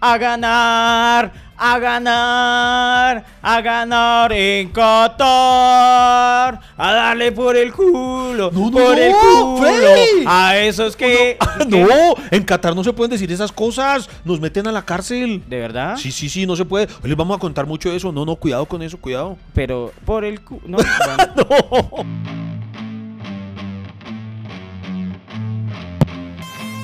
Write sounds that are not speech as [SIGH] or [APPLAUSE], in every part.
a ganar, a ganar, a ganar en Qatar, a darle por el culo, No, no, por el no, culo, Freddy. a esos [LAUGHS] que... no, en Qatar no se pueden decir esas cosas. Nos meten a la cárcel. ¿De verdad? Sí, sí, sí, no se puede. Hoy les vamos a contar mucho de eso. No, no, cuidado con eso, cuidado. Pero por el culo... No, [LAUGHS]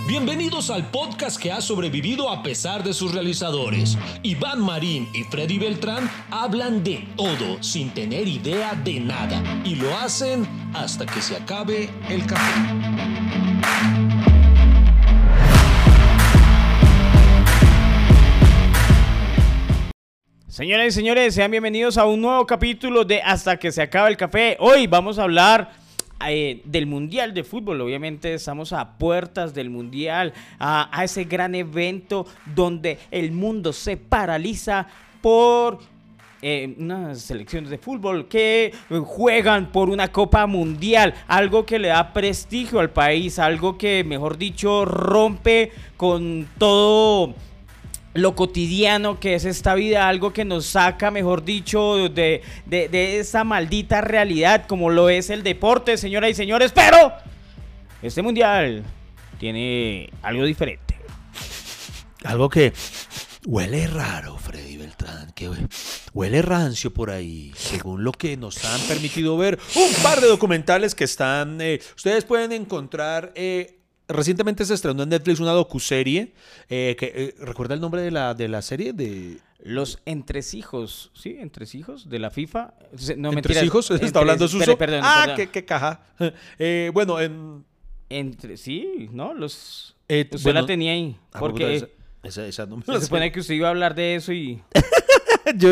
Bienvenidos al podcast que ha sobrevivido a pesar de sus realizadores. Iván Marín y Freddy Beltrán hablan de todo sin tener idea de nada y lo hacen hasta que se acabe el café. Señoras y señores, sean bienvenidos a un nuevo capítulo de Hasta que se acabe el café. Hoy vamos a hablar eh, del Mundial de Fútbol. Obviamente estamos a puertas del Mundial, a, ese gran evento donde el mundo se paraliza por eh, unas selecciones de fútbol que juegan por una Copa Mundial, algo que le da prestigio al país, algo que, mejor dicho, rompe con todo lo cotidiano que es esta vida, algo que nos saca, mejor dicho, de, de, de esa maldita realidad como lo es el deporte, señoras y señores, pero este mundial tiene algo diferente. Algo que huele raro, Freddy Beltrán. Que huele rancio por ahí. Según lo que nos han permitido ver, un par de documentales que están. eh, ustedes pueden encontrar. eh, Recientemente se estrenó en Netflix una docuserie. Eh, que, eh, ¿Recuerda el nombre de la, de la serie? De... Los entresijos, ¿sí? Entresijos de la FIFA. No, [LAUGHS] ¿Entre mentiras. hijos? ¿Está hablando Suso? perdón, ah, perdón. Qué, qué caja. [LAUGHS] Eh, bueno, en. Entre, sí, ¿no? Los... Eh, usted bueno, la tenía ahí. ah, Porque esa, esa, no me se supone que usted iba a hablar de eso y... [LAUGHS] [LAUGHS] yo,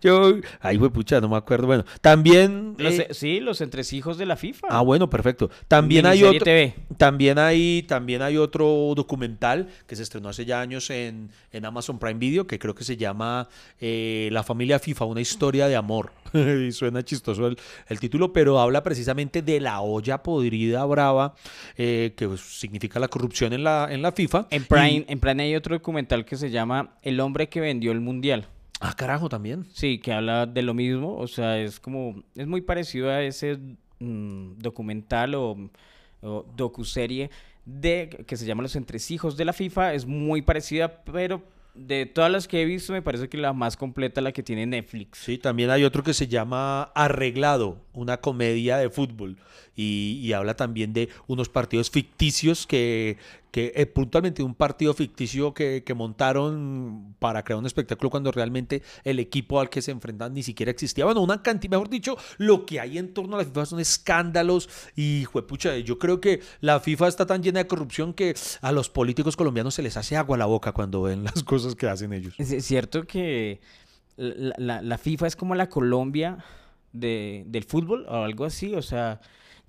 yo, ay, güey, pucha, no me acuerdo. Bueno, también. Los, eh, sí, los entresijos de la FIFA. ah, bueno, perfecto. También hay otro. TV. También hay, también hay otro documental que se estrenó hace ya años en, en Amazon Prime Video, que creo que se llama eh, La familia FIFA, una historia de amor. [LAUGHS] y suena chistoso el, el título, pero habla precisamente de la olla podrida brava, eh, que pues, significa la corrupción en la, en la FIFA. En Y- Prime, en Prime hay otro documental que se llama El hombre que vendió el mundial. Ah, carajo, también. Sí, que habla de lo mismo. O sea, es como. Es muy parecido a ese mm, documental o, o docuserie de que se llama Los entresijos de la FIFA. Es muy parecida, pero de todas las que he visto, me parece que la más completa es la que tiene Netflix. Sí, también hay otro que se llama Arreglado, una comedia de fútbol. Y, y habla también de unos partidos ficticios que, que puntualmente un partido ficticio que, que montaron para crear un espectáculo cuando realmente el equipo al que se enfrentan ni siquiera existía. Bueno, una cantidad, mejor dicho, lo que hay en torno a la FIFA son escándalos y, juepucha, yo creo que la FIFA está tan llena de corrupción que a los políticos colombianos se les hace agua a la boca cuando ven [LAUGHS] las cosas que hacen ellos. Es es cierto que la, la- la FIFA es como la Colombia de, del fútbol o algo así. O sea,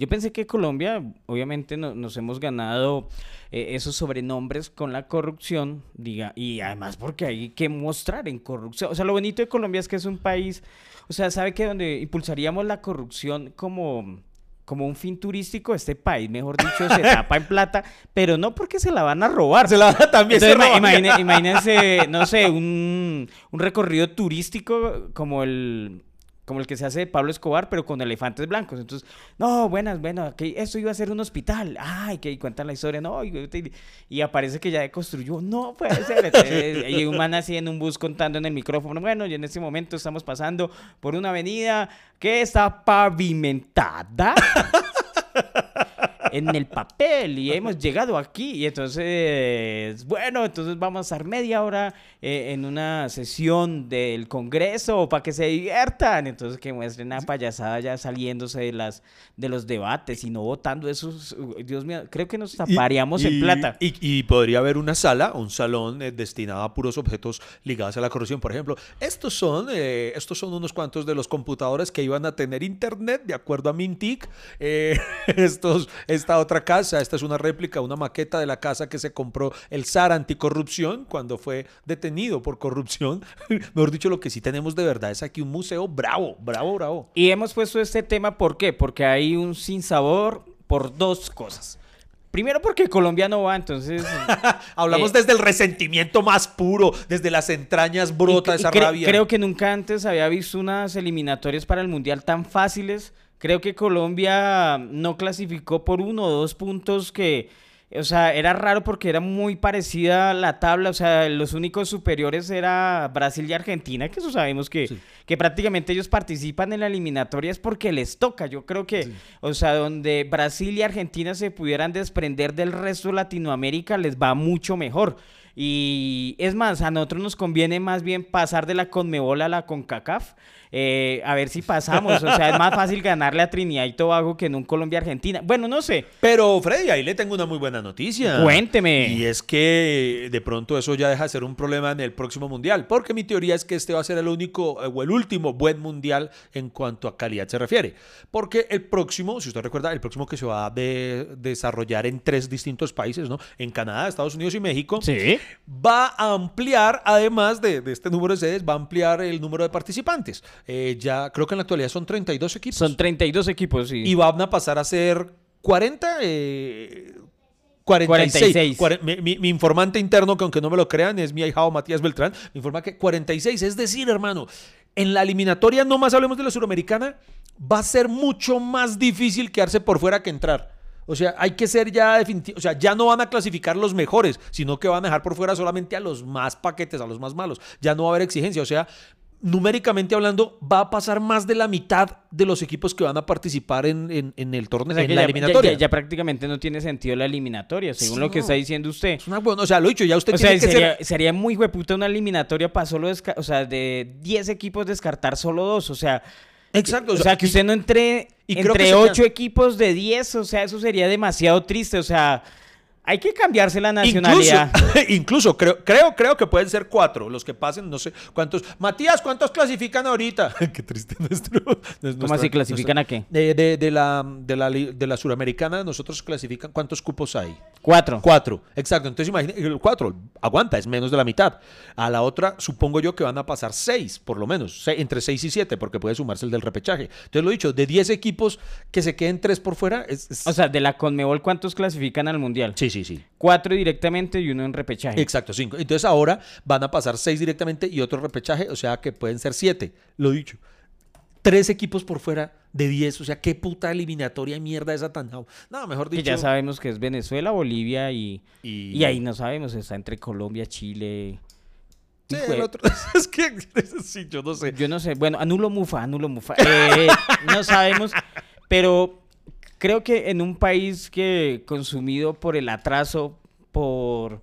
yo pensé que Colombia, obviamente, no- nos hemos ganado eh, esos sobrenombres con la corrupción, diga, y además porque hay que mostrar en corrupción. O sea, lo bonito de Colombia es que es un país, o sea, sabe que donde impulsaríamos la corrupción como como un fin turístico, este país, mejor dicho, se [LAUGHS] tapa en plata, pero no porque se la van a robar. Se la también se Entonces, ima- roban. imagine- imagínense, no sé, un, un recorrido turístico como el, como el que se hace de Pablo Escobar, pero con elefantes blancos. Entonces, no, buenas, bueno, que esto iba a ser un hospital. Ay, que cuentan la historia, no, y, y aparece que ya construyó. No puede ser. [LAUGHS] Y un man así en un bus contando en el micrófono. Bueno, y en este momento estamos pasando por una avenida que está pavimentada [LAUGHS] en el papel y hemos llegado aquí y entonces, bueno, entonces vamos a estar media hora eh, en una sesión del Congreso para que se diviertan, entonces que muestren una payasada ya saliéndose de las de los debates y no votando esos, Dios mío, creo que nos Y- taparíamos en y- plata. Y, y podría haber una sala, un salón eh, destinado a puros objetos ligados a la corrupción. Por ejemplo, estos son, eh, estos son unos cuantos de los computadores que iban a tener internet, de acuerdo a Mintic. Eh, [LAUGHS] estos, esta otra casa, esta es una réplica, una maqueta de la casa que se compró el SAR anticorrupción cuando fue detenido por corrupción. [LAUGHS] Mejor dicho, lo que sí tenemos de verdad es aquí un museo bravo, bravo, bravo. Y hemos puesto este tema, ¿por qué? Porque hay un sinsabor por dos cosas. Primero porque Colombia no va, entonces... [LAUGHS] Hablamos eh, desde el resentimiento más puro, desde las entrañas brota y- y esa cre- rabia. Creo que nunca antes había visto unas eliminatorias para el Mundial tan fáciles. Creo que Colombia no clasificó por uno o dos puntos que, o sea, era raro porque era muy parecida la tabla. O sea, los únicos superiores era Brasil y Argentina, que eso sabemos que, Sí. que prácticamente ellos participan en la eliminatoria es porque les toca. Yo creo que, o sea, donde Brasil y Argentina se pudieran desprender del resto de Latinoamérica les va mucho mejor. Y es más, a nosotros nos conviene más bien pasar de la Conmebol a la CONCACAF. Eh, a ver si pasamos. O sea, es más fácil ganarle a Trinidad y Tobago que en un Colombia-Argentina. Bueno, no sé. Pero Freddy, ahí le tengo una muy buena noticia. Cuénteme. Y es que de pronto eso ya deja de ser un problema en el próximo mundial, porque mi teoría es que este va a ser el único eh, o el último buen mundial en cuanto a calidad se refiere. Porque el próximo, si usted recuerda, el próximo que se va a de- desarrollar en tres distintos países, ¿no? En Canadá, Estados Unidos y México. Sí. Va a ampliar, además de, de este número de sedes, va a ampliar el número de participantes. Eh, ya creo que en la actualidad son 32 equipos. Son 32 equipos, sí. Y van a pasar a ser 40, eh, 46. 46. Cuare- mi, mi- mi informante interno, que aunque no me lo crean, es mi ahijado Matías Beltrán, me informa que 46. Es decir, hermano, en la eliminatoria, no más hablemos de la suramericana, va a ser mucho más difícil quedarse por fuera que entrar. O sea, hay que ser ya definitivo. O sea, ya no van a clasificar los mejores, sino que van a dejar por fuera solamente a los más paquetes, a los más malos. Ya no va a haber exigencia. O sea, numéricamente hablando, va a pasar más de la mitad de los equipos que van a participar en, en- en el torneo, O sea, en la ya, eliminatoria. ya- ya prácticamente no tiene sentido la eliminatoria, según Sí, lo que no. está diciendo usted. Es una buena- o sea, lo dicho, ya usted O sea, que sería, ser. sería muy hueputa una eliminatoria para solo, desca- o sea, de 10 equipos descartar solo dos, o sea, Exacto. o sea, que usted no entre y creo que entre sería- 8 equipos de 10, o sea, eso sería demasiado triste, o sea, hay que cambiarse la nacionalidad. [LAUGHS] incluso creo, creo, creo que pueden ser cuatro los que pasen, no sé cuántos. Matías, ¿cuántos clasifican ahorita? [LAUGHS] Qué triste nuestro. ¿Cómo así clasifican a qué? De, de- de la, de, la, de la suramericana, nosotros clasifican cuántos cupos hay. Cuatro. Cuatro, exacto. Entonces imagínate, el cuatro, aguanta, es menos de la mitad. A la otra, supongo yo que van a pasar seis, por lo menos, entre seis y siete, porque puede sumarse el del repechaje. Entonces lo dicho, de diez equipos que se queden tres por fuera, es... es- O sea, de la Conmebol, ¿cuántos clasifican al Mundial? sí, sí, sí. Cuatro directamente y uno en repechaje. Exacto, cinco. Entonces ahora van a pasar seis directamente y otro repechaje, o sea que pueden ser siete, lo dicho. Tres equipos por fuera de diez, o sea, qué puta eliminatoria mierda esa tan... No, mejor Que dicho... ya sabemos que es Venezuela, Bolivia y, Y- y ahí no sabemos, está entre Colombia, Chile. Sí, el otro- [LAUGHS] es que [LAUGHS] sí, yo no sé. Yo no sé, bueno, anulo Mufa, anulo Mufa. Eh, no sabemos, pero creo que en un país que consumido por el atraso, por,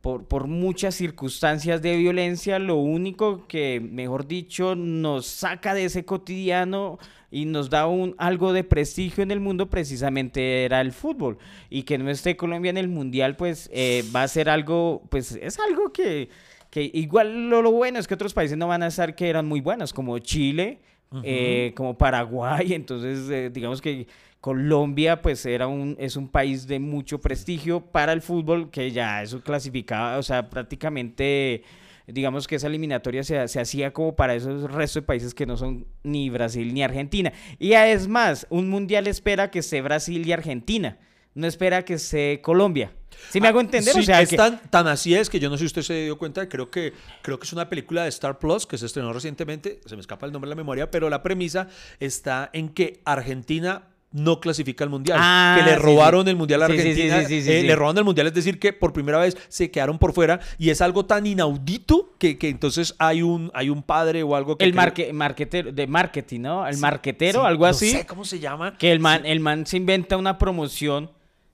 por, por muchas circunstancias de violencia, lo único que, mejor dicho, nos saca de ese cotidiano y nos da un, algo de prestigio en el mundo precisamente era el fútbol. Y que no esté Colombia en el Mundial, pues eh, va a ser algo, pues es algo que, que igual lo, lo bueno es que otros países no van a estar que eran muy buenos, como Chile, eh, como Paraguay, [LAUGHS] entonces eh, digamos que Colombia pues era un, es un país de mucho prestigio para el fútbol que ya eso clasificaba, o sea, prácticamente digamos que esa eliminatoria se, se hacía como para esos restos de países que no son ni Brasil ni Argentina. Y es más, un mundial espera que esté Brasil y Argentina, no espera que esté Colombia. ¿Sí me hago entender? Sí, o sea, es que- tan, tan así es que yo no sé si usted se dio cuenta, creo que, creo que es una película de Star Plus que se estrenó recientemente, se me escapa el nombre de la memoria, pero la premisa está en que Argentina no clasifica al mundial, Ah, que le robaron sí. el mundial a Sí, sí, sí, Argentina, sí, sí, sí, eh, le robaron el mundial, es decir, que por primera vez se quedaron por fuera y es algo tan inaudito que, que entonces hay un, hay un padre o algo que... el marque, marquetero, de marketing, ¿no? El marquetero, algo no así. sé cómo se llama. Que el man, el man se inventa una promoción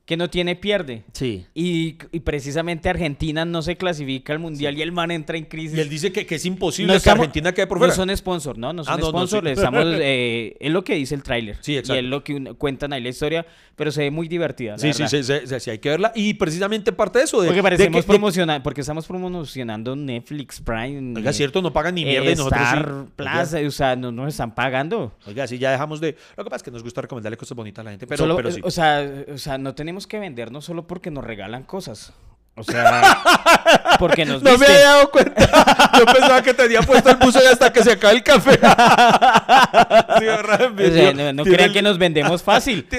que no tiene pierde. Sí. Y, y precisamente Argentina no se clasifica al mundial y el man entra en crisis. Y él dice que, que es imposible No que estamos- Argentina quede por No fuera. son sponsor, ¿no? No son Ah, no, no, sponsor. sí. Estamos, [LAUGHS] eh, es lo que dice el tráiler. Sí, Y exacto. es lo que un- cuentan ahí la historia, pero se ve muy divertida. la Sí, sí, verdad. sí, sí, sí, sí, hay que verla. Y precisamente parte de eso. De, Porque de parecemos que- de- promociona- porque estamos promocionando Netflix, Prime. Oiga, eh, cierto, no pagan ni mierda eh, y nosotros sí. Star Plus, o sea, no nos están pagando. Oiga, sí, ya dejamos de... Lo que pasa es que nos gusta recomendarle cosas bonitas a la gente, pero, Solo- pero sí. o, sea, o sea, no tenemos que vendernos solo porque nos regalan cosas. O sea, [LAUGHS] porque nos no me había dado cuenta. Yo pensaba que tenía puesto el buzo y hasta que se acabe el café. [LAUGHS] Sí, ¿verdad? O sea, no, no crean el- que nos vendemos fácil. [LAUGHS]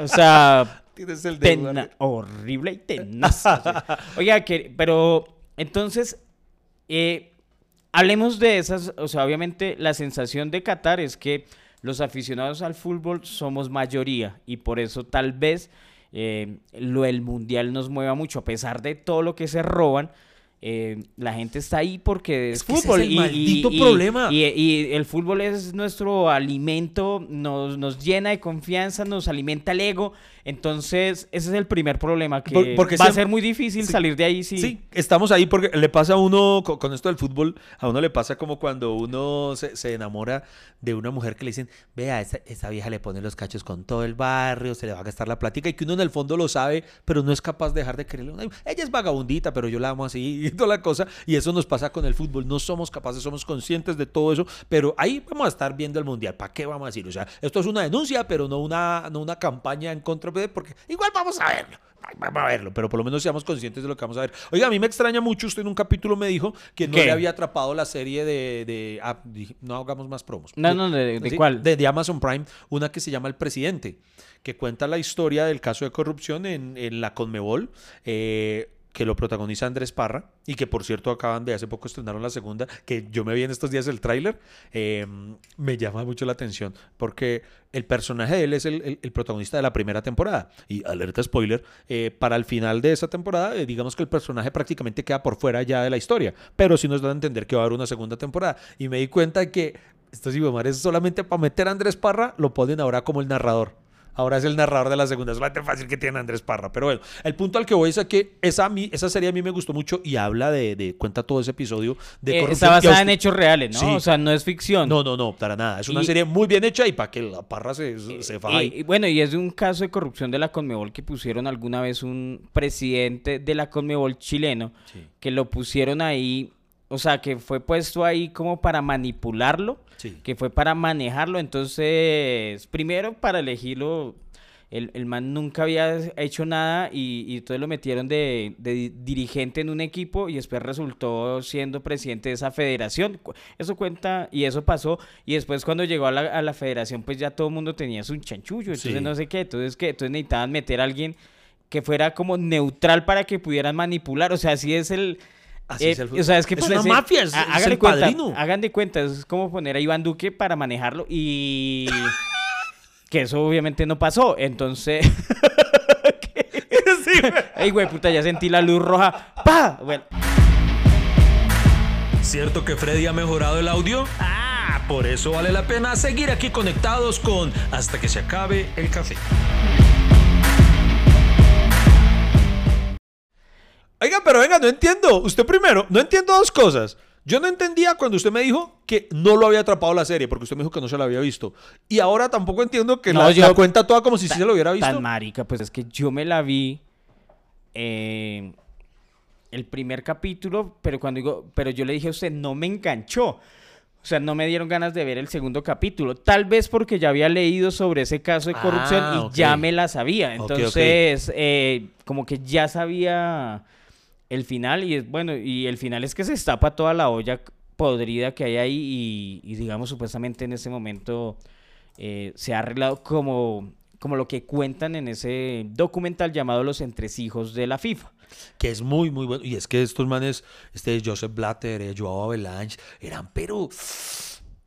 O sea, Tienes el dedo. Tena- horrible y tenaz. o sea. Oiga, que, pero entonces, eh, hablemos de esas, o sea, obviamente la sensación de Qatar es que los aficionados al fútbol somos mayoría y por eso tal vez eh, lo el mundial nos mueva mucho, a pesar de todo lo que se roban. Eh, la gente está ahí porque es, Es que ese es fútbol el y, maldito y- problema. y- y el fútbol es nuestro alimento, nos, nos llena de confianza, nos alimenta el ego. Entonces, ese es el primer problema, que Por- porque va a ser muy difícil sí. salir de ahí. Sí. Sí, estamos ahí porque le pasa a uno, co- con, esto del fútbol, a uno le pasa como cuando uno se, se enamora de una mujer que le dicen, vea, esa, esa vieja le pone los cachos con todo el barrio, se le va a gastar la plática y que uno en el fondo lo sabe, pero no es capaz de dejar de quererle. Ella es vagabundita, pero yo la amo así la cosa. Y eso nos pasa con el fútbol. No somos capaces, somos conscientes de todo eso, pero ahí vamos a estar viendo el mundial. ¿Para qué vamos a decir? O sea, esto es una denuncia, pero no una, no una campaña en contra de, porque igual vamos a verlo. Vamos a verlo, pero por lo menos seamos conscientes de lo que vamos a ver. Oiga, a mí me extraña mucho, usted en un capítulo me dijo que no ¿Qué? le había atrapado la serie de... de- ah, no hagamos más promos. No, no, ¿de- de Sí, cuál? De, de Amazon Prime, una que se llama El Presidente, que cuenta la historia del caso de corrupción en, en la Conmebol. eh, que lo protagoniza Andrés Parra y que por cierto acaban de hace poco estrenaron la segunda, que yo me vi en estos días el tráiler, eh, me llama mucho la atención porque el personaje de él es el, protagonista de la primera temporada y alerta spoiler, eh, para el final de esa temporada eh, digamos que el personaje prácticamente queda por fuera ya de la historia, pero sí nos dan a entender que va a haber una segunda temporada y me di cuenta que esto sí, es solamente para meter a Andrés Parra, lo ponen ahora como el narrador. Ahora es el narrador de la segunda. Es bastante fácil que tiene Andrés Parra. Pero bueno, el punto al que voy es a que esa, a mí- esa serie a mí me gustó mucho y habla de, de- cuenta todo ese episodio de Eh, corrupción. está basada en hechos reales, ¿no? Sí. O sea, no es ficción. No, no, no, para nada. Es una Y- serie muy bien hecha y para que la Parra se, se faja Y- y bueno, y es un caso de corrupción de la Conmebol que pusieron alguna vez un presidente de la Conmebol chileno Sí. que lo pusieron ahí, o sea, que fue puesto ahí como para manipularlo, Sí. que fue para manejarlo. Entonces, primero para elegirlo, el, el man nunca había hecho nada y, y entonces lo metieron de, de di- dirigente en un equipo y después resultó siendo presidente de esa federación. Eso cuenta y eso pasó. Y después cuando llegó a la, a la federación, pues ya todo el mundo tenía su chanchullo, entonces Sí. no sé qué, entonces que entonces necesitaban meter a alguien que fuera como neutral para que pudieran manipular. O sea, así es el... Así eh, es el fútbol. o sea, es que Es una mafia, es- ha- es el cuenta, padrino. Hagan de cuenta, es como poner a Iván Duque para manejarlo y [LAUGHS] que eso obviamente no pasó. Entonces, [LAUGHS] ay [LAUGHS] güey, puta, ya sentí la luz roja. ¡Pa! Bueno, ¿Cierto que Freddy ha mejorado el audio? Ah, por eso vale la pena seguir aquí conectados con Hasta que se acabe el café. Oiga, pero venga, no entiendo. Usted primero, no entiendo dos cosas. Yo no entendía cuando usted me dijo que no lo había atrapado la serie, porque usted me dijo que no se la había visto. Y ahora tampoco entiendo que No, la, yo- la cuenta toda como si sí se lo hubiera visto. tan marica, pues es que yo me la vi eh, el primer capítulo, pero cuando digo, pero yo le dije a usted, no me enganchó. O sea, no me dieron ganas de ver el segundo capítulo. Tal vez porque ya había leído sobre ese caso de corrupción Ah, y ya me la sabía. Entonces, eh, como que ya sabía el final y es bueno, y el final es que se destapa toda la olla podrida que hay ahí y, digamos supuestamente en ese momento eh, se ha arreglado como, como lo que cuentan en ese documental llamado Los entresijos de la FIFA. Que es muy, muy bueno. Y es que estos manes, este Joseph Blatter, eh, Joao Avalanche, eran pero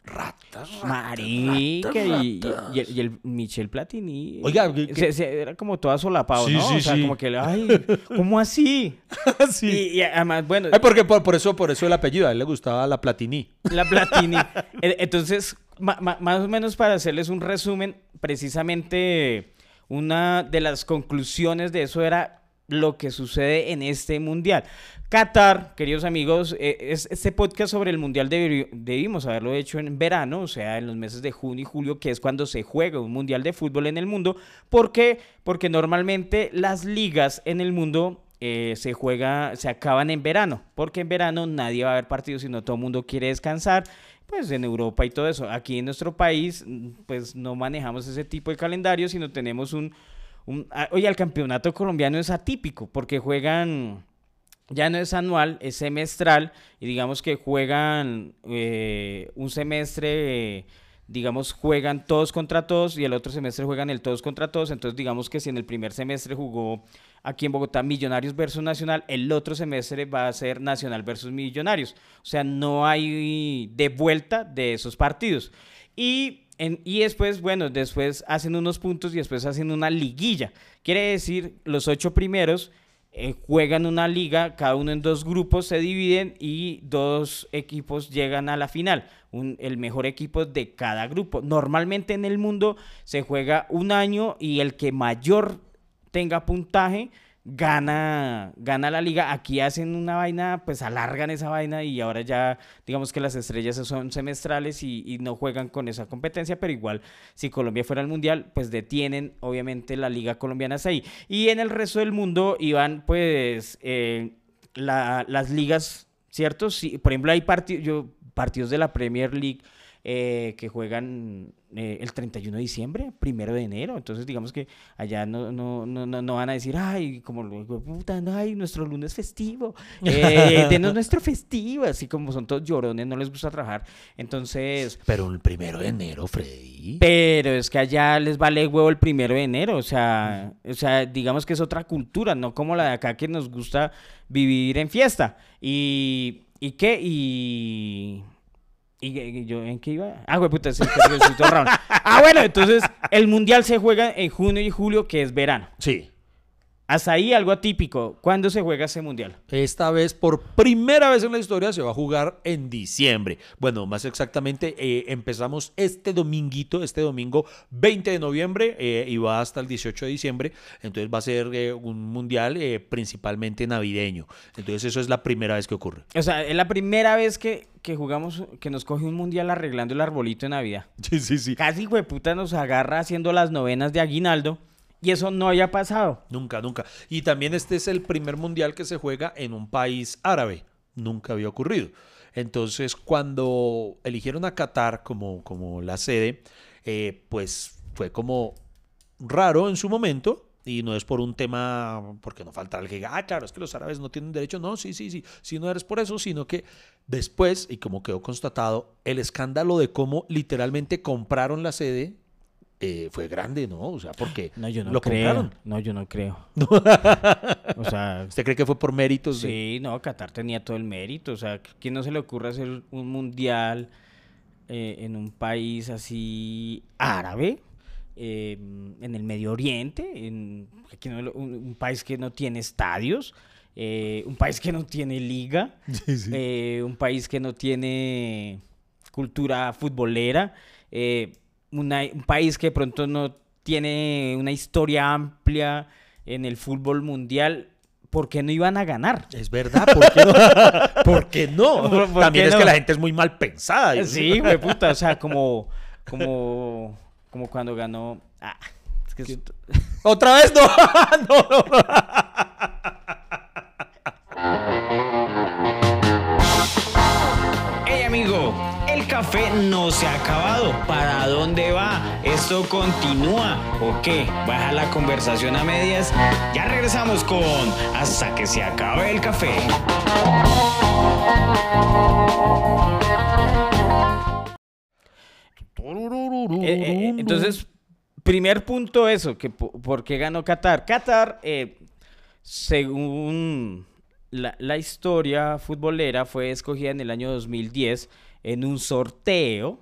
ratas, ratas, Marica, ratas, y, y- ratas. y el, y el Michel Platini. Oiga, ¿qué- se- se- era como toda solapado, Sí, ¿no? sí, o sea, sí. como que, ay, [LAUGHS] ¿cómo así? [LAUGHS] Sí. Y, y además, bueno, Ay, porque por, por eso, por eso el apellido, a él le gustaba la Platini. La Platini. [LAUGHS] E- Entonces, ma- ma- más o menos para hacerles un resumen, precisamente una de las conclusiones de eso era lo que sucede en este mundial. Qatar, queridos amigos, eh, es este podcast sobre el mundial debi- debimos haberlo hecho en verano, o sea, en los meses de junio y julio, que es cuando se juega un mundial de fútbol en el mundo. ¿Por qué? Porque normalmente las ligas en el mundo eh, se juega, se acaban en verano, porque en verano nadie va a ver partidos, sino todo el mundo quiere descansar, pues en Europa y todo eso. Aquí en nuestro país, pues no manejamos ese tipo de calendario, sino tenemos un, un ah, oye, el campeonato colombiano es atípico, porque juegan, ya no es anual, es semestral, y digamos que juegan eh, un semestre digamos, juegan todos contra todos y el otro semestre juegan el todos contra todos. Entonces, digamos que si en el primer semestre jugó aquí en Bogotá Millonarios versus Nacional, el otro semestre va a ser Nacional versus Millonarios. O sea, no hay de vuelta de esos partidos. Y, y después, bueno, después hacen unos puntos y después hacen una liguilla. Quiere decir, los ocho primeros eh, juegan una liga, cada uno en dos grupos se dividen y dos equipos llegan a la final, el mejor equipo de cada grupo. Normalmente en el mundo se juega un año y el que mayor tenga puntaje gana, gana la liga. Aquí hacen una vaina, pues alargan esa vaina y ahora ya digamos que las estrellas son semestrales y, no juegan con esa competencia, pero igual si Colombia fuera al mundial, pues detienen obviamente la liga colombiana ahí. Y en el resto del mundo iban pues eh, las ligas, ¿cierto? Sí, por ejemplo hay partidos, partidos de la Premier League eh, que juegan eh, el 31 de diciembre, primero de enero. Entonces, digamos que allá no, no, no, no van a decir, ay, como, puta, ay, nuestro lunes festivo, [LAUGHS] eh, denos nuestro festivo, así como son todos llorones, no les gusta trabajar. Entonces. Pero el primero de enero, Freddy. Pero es que allá les vale huevo el primero de enero, o sea, o sea, digamos que es otra cultura, no como la de acá que nos gusta vivir en fiesta. Y. ¿Y qué? Y. ¿Y yo en qué iba? Ah, güey, puta, [LAUGHS] Ah, bueno, entonces el mundial se juega en junio y julio, que es verano. Sí. Hasta ahí algo atípico. ¿Cuándo se juega ese mundial? Esta vez, por primera vez en la historia, se va a jugar en diciembre. Bueno, más exactamente, eh, empezamos este dominguito, este domingo 20 de noviembre eh, y va hasta el 18 de diciembre. Entonces va a ser eh, un mundial principalmente navideño. Entonces eso es la primera vez que ocurre. O sea, es la primera vez que, que jugamos, que nos coge un mundial arreglando el arbolito de Navidad. Sí, sí, sí. Casi, güey, puta, nos agarra haciendo las novenas de Aguinaldo. Y eso no haya pasado. Nunca, nunca. Y también este es el primer mundial que se juega en un país árabe. Nunca había ocurrido. Entonces, cuando eligieron a Qatar como, como la sede, eh, pues fue como raro en su momento. Y no es por un tema, porque no falta alguien que ah, claro, es que los árabes no tienen derecho. No, sí, sí, sí. Si no eres por eso, sino que después, y como quedó constatado, el escándalo de cómo literalmente compraron la sede eh, fue grande, ¿no? O sea, porque [GASPS] no, yo no lo creo. No, yo no creo. [LAUGHS] o sea, ¿usted cree que fue por méritos? Sí, no, Qatar tenía todo el mérito. O sea, ¿quién no se le ocurre hacer un mundial eh, en un país así árabe? Eh, en el Medio Oriente, en un, país que no tiene estadios, un país que no tiene liga, [LAUGHS] un país que no tiene cultura futbolera. Un país que de pronto no tiene una historia amplia en el fútbol mundial, ¿por qué no iban a ganar? Es verdad, ¿por qué no? [LAUGHS] ¿Por qué no? [LAUGHS] También es que la gente es muy mal pensada. Sí, [LAUGHS] güey, puta, o sea, como, como, como cuando ganó... Ah, es que ¿Otra vez? No, no, no. Café no se ha acabado. ¿Para dónde va? ¿Esto continúa o qué? Baja la conversación a medias. Ya regresamos con Hasta que se acabe el café. Eh, eh, entonces, primer punto eso, que por qué ganó Qatar. Qatar, eh, según la, la, historia futbolera, fue escogida en el año 2010 en un sorteo.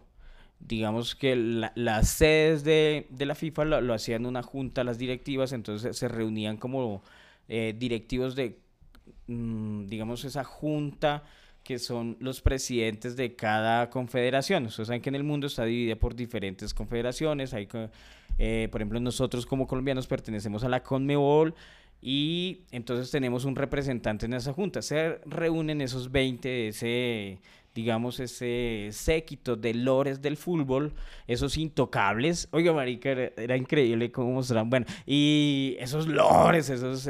Digamos que las sedes de, la FIFA lo, hacían una junta, las directivas, entonces se reunían como eh, directivos de, mm, digamos, esa junta que son los presidentes de cada confederación. Ustedes saben que en el mundo está dividida por diferentes confederaciones. Hay, eh, por ejemplo, nosotros como colombianos pertenecemos a la CONMEBOL y entonces tenemos un representante en esa junta. Se reúnen esos 20, ese digamos, ese séquito de lores del fútbol, esos intocables. Oiga, marica, era, increíble cómo mostraban. Bueno, y esos lores, esos,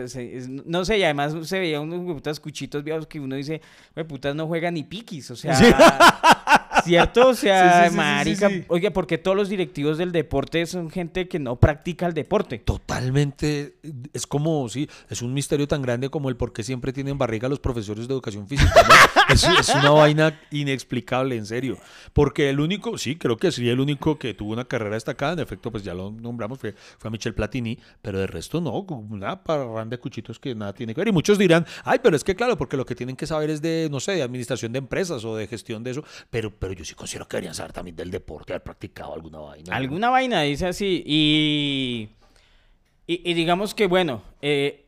no sé, y además se veía unos putas cuchitos viejos que uno dice, putas no juegan ni piquis, o sea... [LAUGHS] ¿Cierto? O [LAUGHS] sea, Sí, sí, marica, oiga, porque todos los directivos del deporte son gente que no practica el deporte. Totalmente, es como, sí, es un misterio tan grande como el por qué siempre tienen barriga los profesores de educación física. ¿no? [LAUGHS] es, es una vaina inexplicable, en serio. Porque el único, sí, creo que sí, el único que tuvo una carrera destacada, en efecto, pues ya lo nombramos, fue, fue a Michel Platini, pero de resto no, una parranda de cuchitos que nada tiene que ver. Y muchos dirán, ay, pero es que claro, porque lo que tienen que saber es de, no sé, de administración de empresas o de gestión de eso, pero, pero yo sí considero que deberían saber también del deporte, haber practicado alguna vaina. ¿no? Alguna vaina dice así. Y, y, y digamos que, bueno, eh,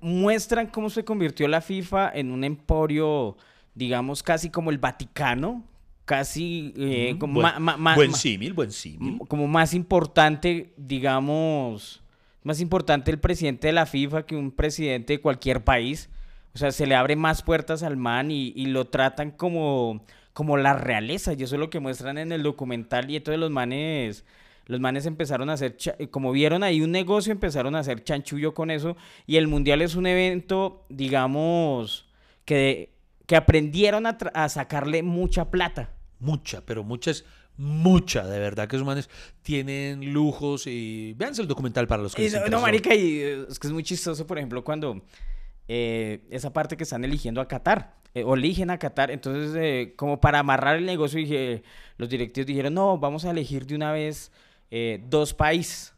muestran cómo se convirtió la FIFA en un emporio, digamos, casi como el Vaticano. Casi eh, como, buen, ma- ma- ma- buen símil, buen símil. como más importante, digamos, más importante el presidente de la FIFA que un presidente de cualquier país. O sea, se le abre más puertas al man y, y lo tratan como, como la realeza. Y eso es lo que muestran en el documental. Y entonces los manes, los manes empezaron a hacer, eh, como vieron ahí un negocio, empezaron a hacer chanchullo con eso. Y el mundial es un evento, digamos, que, que aprendieron a, sacarle mucha plata. Mucha, pero mucha es mucha, de verdad que esos manes tienen lujos y véanse el documental para los que Y les no, no, marica, y eh, es que es muy chistoso, por ejemplo, cuando eh, esa parte que están eligiendo a Qatar, eh, o eligen a Qatar, entonces, eh, como para amarrar el negocio, dije, los directivos dijeron, no, vamos a elegir de una vez eh, dos países.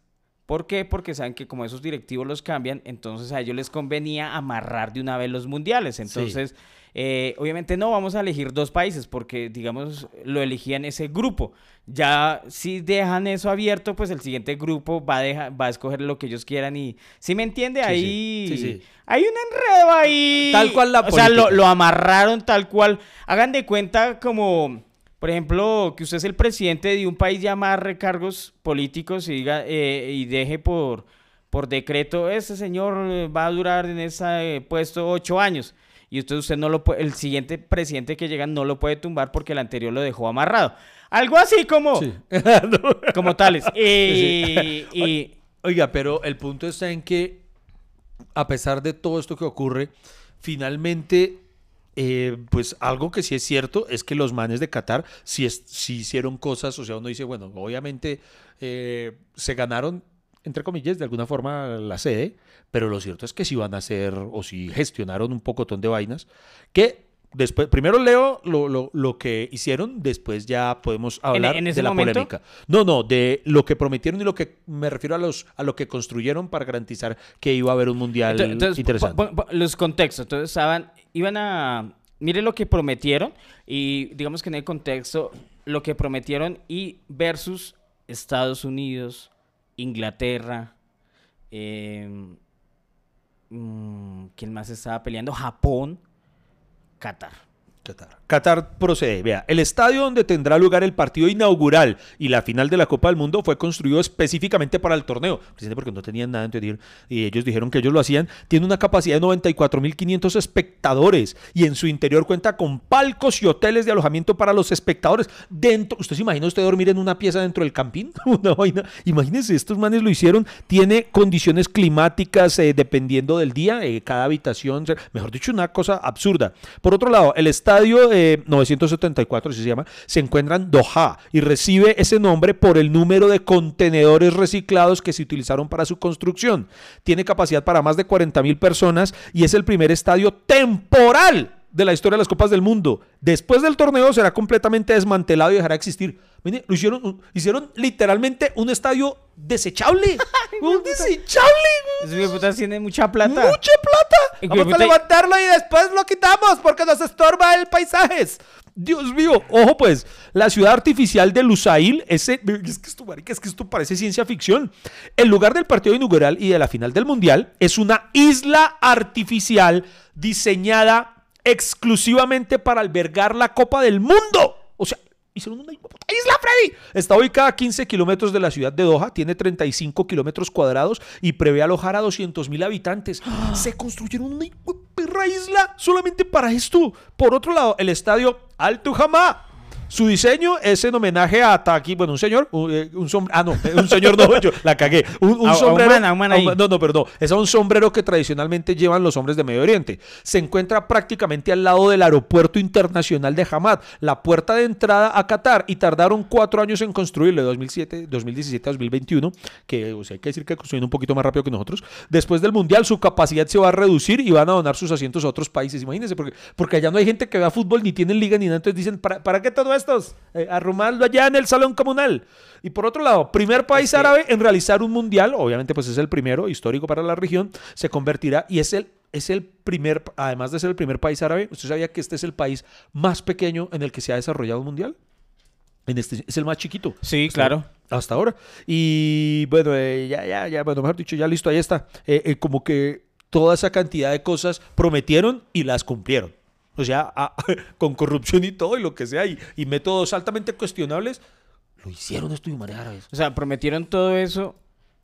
¿Por qué? Porque saben que como esos directivos los cambian, entonces a ellos les convenía amarrar de una vez los mundiales. Entonces, eh, obviamente no vamos a elegir dos países porque, digamos, lo elegían ese grupo. Ya si dejan eso abierto, pues el siguiente grupo va a, dejar, va a escoger lo que ellos quieran y, ¿sí me entiende? Ahí Sí, sí. hay un enredo ahí. Tal cual la O sea, lo, lo amarraron tal cual. Hagan de cuenta como, por ejemplo, que usted es el presidente de un país ya más recargos políticos y, diga, eh, y deje por, por decreto, ese señor eh, va a durar en ese eh, puesto ocho años. Y usted, usted no lo puede, el siguiente presidente que llega no lo puede tumbar porque el anterior lo dejó amarrado. Algo así como, Sí. [LAUGHS] como tales. Y, [LAUGHS] y- Oiga, pero el punto está en que, a pesar de todo esto que ocurre, finalmente, eh, pues algo que sí es cierto es que los manes de Qatar sí, es- sí hicieron cosas, o sea, uno dice, bueno, obviamente eh, se ganaron, entre comillas, de alguna forma la sede, pero lo cierto es que sí van a hacer, o sí gestionaron un pocotón de vainas, que después, primero leo lo, lo- lo que hicieron, después ya podemos hablar en de la momento? polémica. No, no, de lo que prometieron y lo que me refiero a los a lo que construyeron para garantizar que iba a haber un mundial entonces, interesante. los contextos. Entonces, estaban, iban a. Mire lo que prometieron y digamos que en el contexto, lo que prometieron y versus Estados Unidos, Inglaterra, mm, ¿quién más estaba peleando? Japón, Qatar. Qatar. Qatar procede. Vea, el estadio donde tendrá lugar el partido inaugural y la final de la Copa del Mundo fue construido específicamente para el torneo. Porque no tenían nada, entonces y ellos dijeron que ellos lo hacían. Tiene una capacidad de 94.500 espectadores y en su interior cuenta con palcos y hoteles de alojamiento para los espectadores. Dentro, ¿usted se imagina usted dormir en una pieza dentro del campín? [LAUGHS] Una vaina. Imagínense, estos manes lo hicieron. Tiene condiciones climáticas eh, dependiendo del día, eh, cada habitación, mejor dicho, una cosa absurda. Por otro lado, el estadio eh, 974, así se llama, se encuentra en Doha y recibe ese nombre por el número de contenedores reciclados que se utilizaron para su construcción. Tiene capacidad para más de 40 mil personas y es el primer estadio temporal de la historia de las Copas del Mundo. Después del torneo será completamente desmantelado y dejará de existir. Mire, lo hicieron, hicieron literalmente un estadio desechable. [LAUGHS] un desechable. De putas tienen mucha plata. Mucha plata. Y Vamos puta- a levantarlo y después lo quitamos porque nos estorba el paisaje. Dios mío, ojo pues, la ciudad artificial de Lusail, ese, es que esto, marica, es que esto parece ciencia ficción. El lugar del partido inaugural y de la final del mundial es una isla artificial diseñada exclusivamente para albergar la Copa del Mundo. O sea, hicieron una isla, Freddy. Está ubicada a 15 kilómetros de la ciudad de Doha, tiene 35 kilómetros cuadrados y prevé alojar a 200 mil habitantes. [GASPS] Se construyeron una hijueperra isla solamente para esto. Por otro lado, el estadio Al Tujamá Su diseño es en homenaje a Taki, bueno, un señor, un, eh, un sombrero, ah, no, un señor no, [LAUGHS] yo la cagué. Un, un A- sombrero. a un man ahí. no, no, perdón. Es a un sombrero que tradicionalmente llevan los hombres de Medio Oriente. Se encuentra prácticamente al lado del aeropuerto internacional de Hamad, la puerta de entrada a Qatar, y tardaron cuatro años en construirlo, de 2007, 2017 a 2021, que o sea, hay que decir que construyen un poquito más rápido que nosotros. Después del Mundial, su capacidad se va a reducir y van a donar sus asientos a otros países. Imagínense, porque, porque allá no hay gente que vea fútbol, ni tienen liga, ni nada. Entonces dicen, ¿para, para qué todo esto? Eh, arrumarlo allá en el salón comunal. Y por otro lado, primer país árabe en realizar un mundial, obviamente pues es el primero histórico para la región, se convertirá y es el, es el primer, además de ser el primer país árabe, ¿usted sabía que este es el país más pequeño en el que se ha desarrollado un mundial? En este, es el más chiquito. Sí, Hasta- claro. Hasta ahora. Y bueno, eh, ya, ya, ya, bueno, mejor dicho, ya listo, ahí está. Eh, eh, como que toda esa cantidad de cosas prometieron y las cumplieron. O sea, a- con corrupción y todo y lo que sea, y, y métodos altamente cuestionables, lo hicieron estos árabes. O sea, prometieron todo eso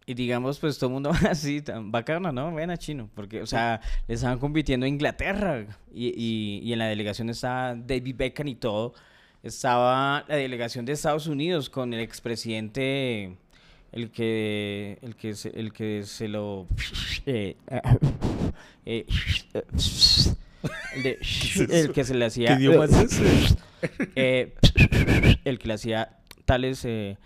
y digamos, pues todo el mundo [LAUGHS] así, tan bacano, ¿no? Ven a chino, porque, o sea, le estaban compitiendo a Inglaterra y, y- y en la delegación estaba David Beckham y todo. Estaba la delegación de Estados Unidos con el expresidente, el que, el que, se, el que se lo... [LAUGHS] [LAUGHS] eh, eh, el, de- el que se le hacía... ¿Qué idioma [LAUGHS] es ese? eh, el que le hacía tales eh,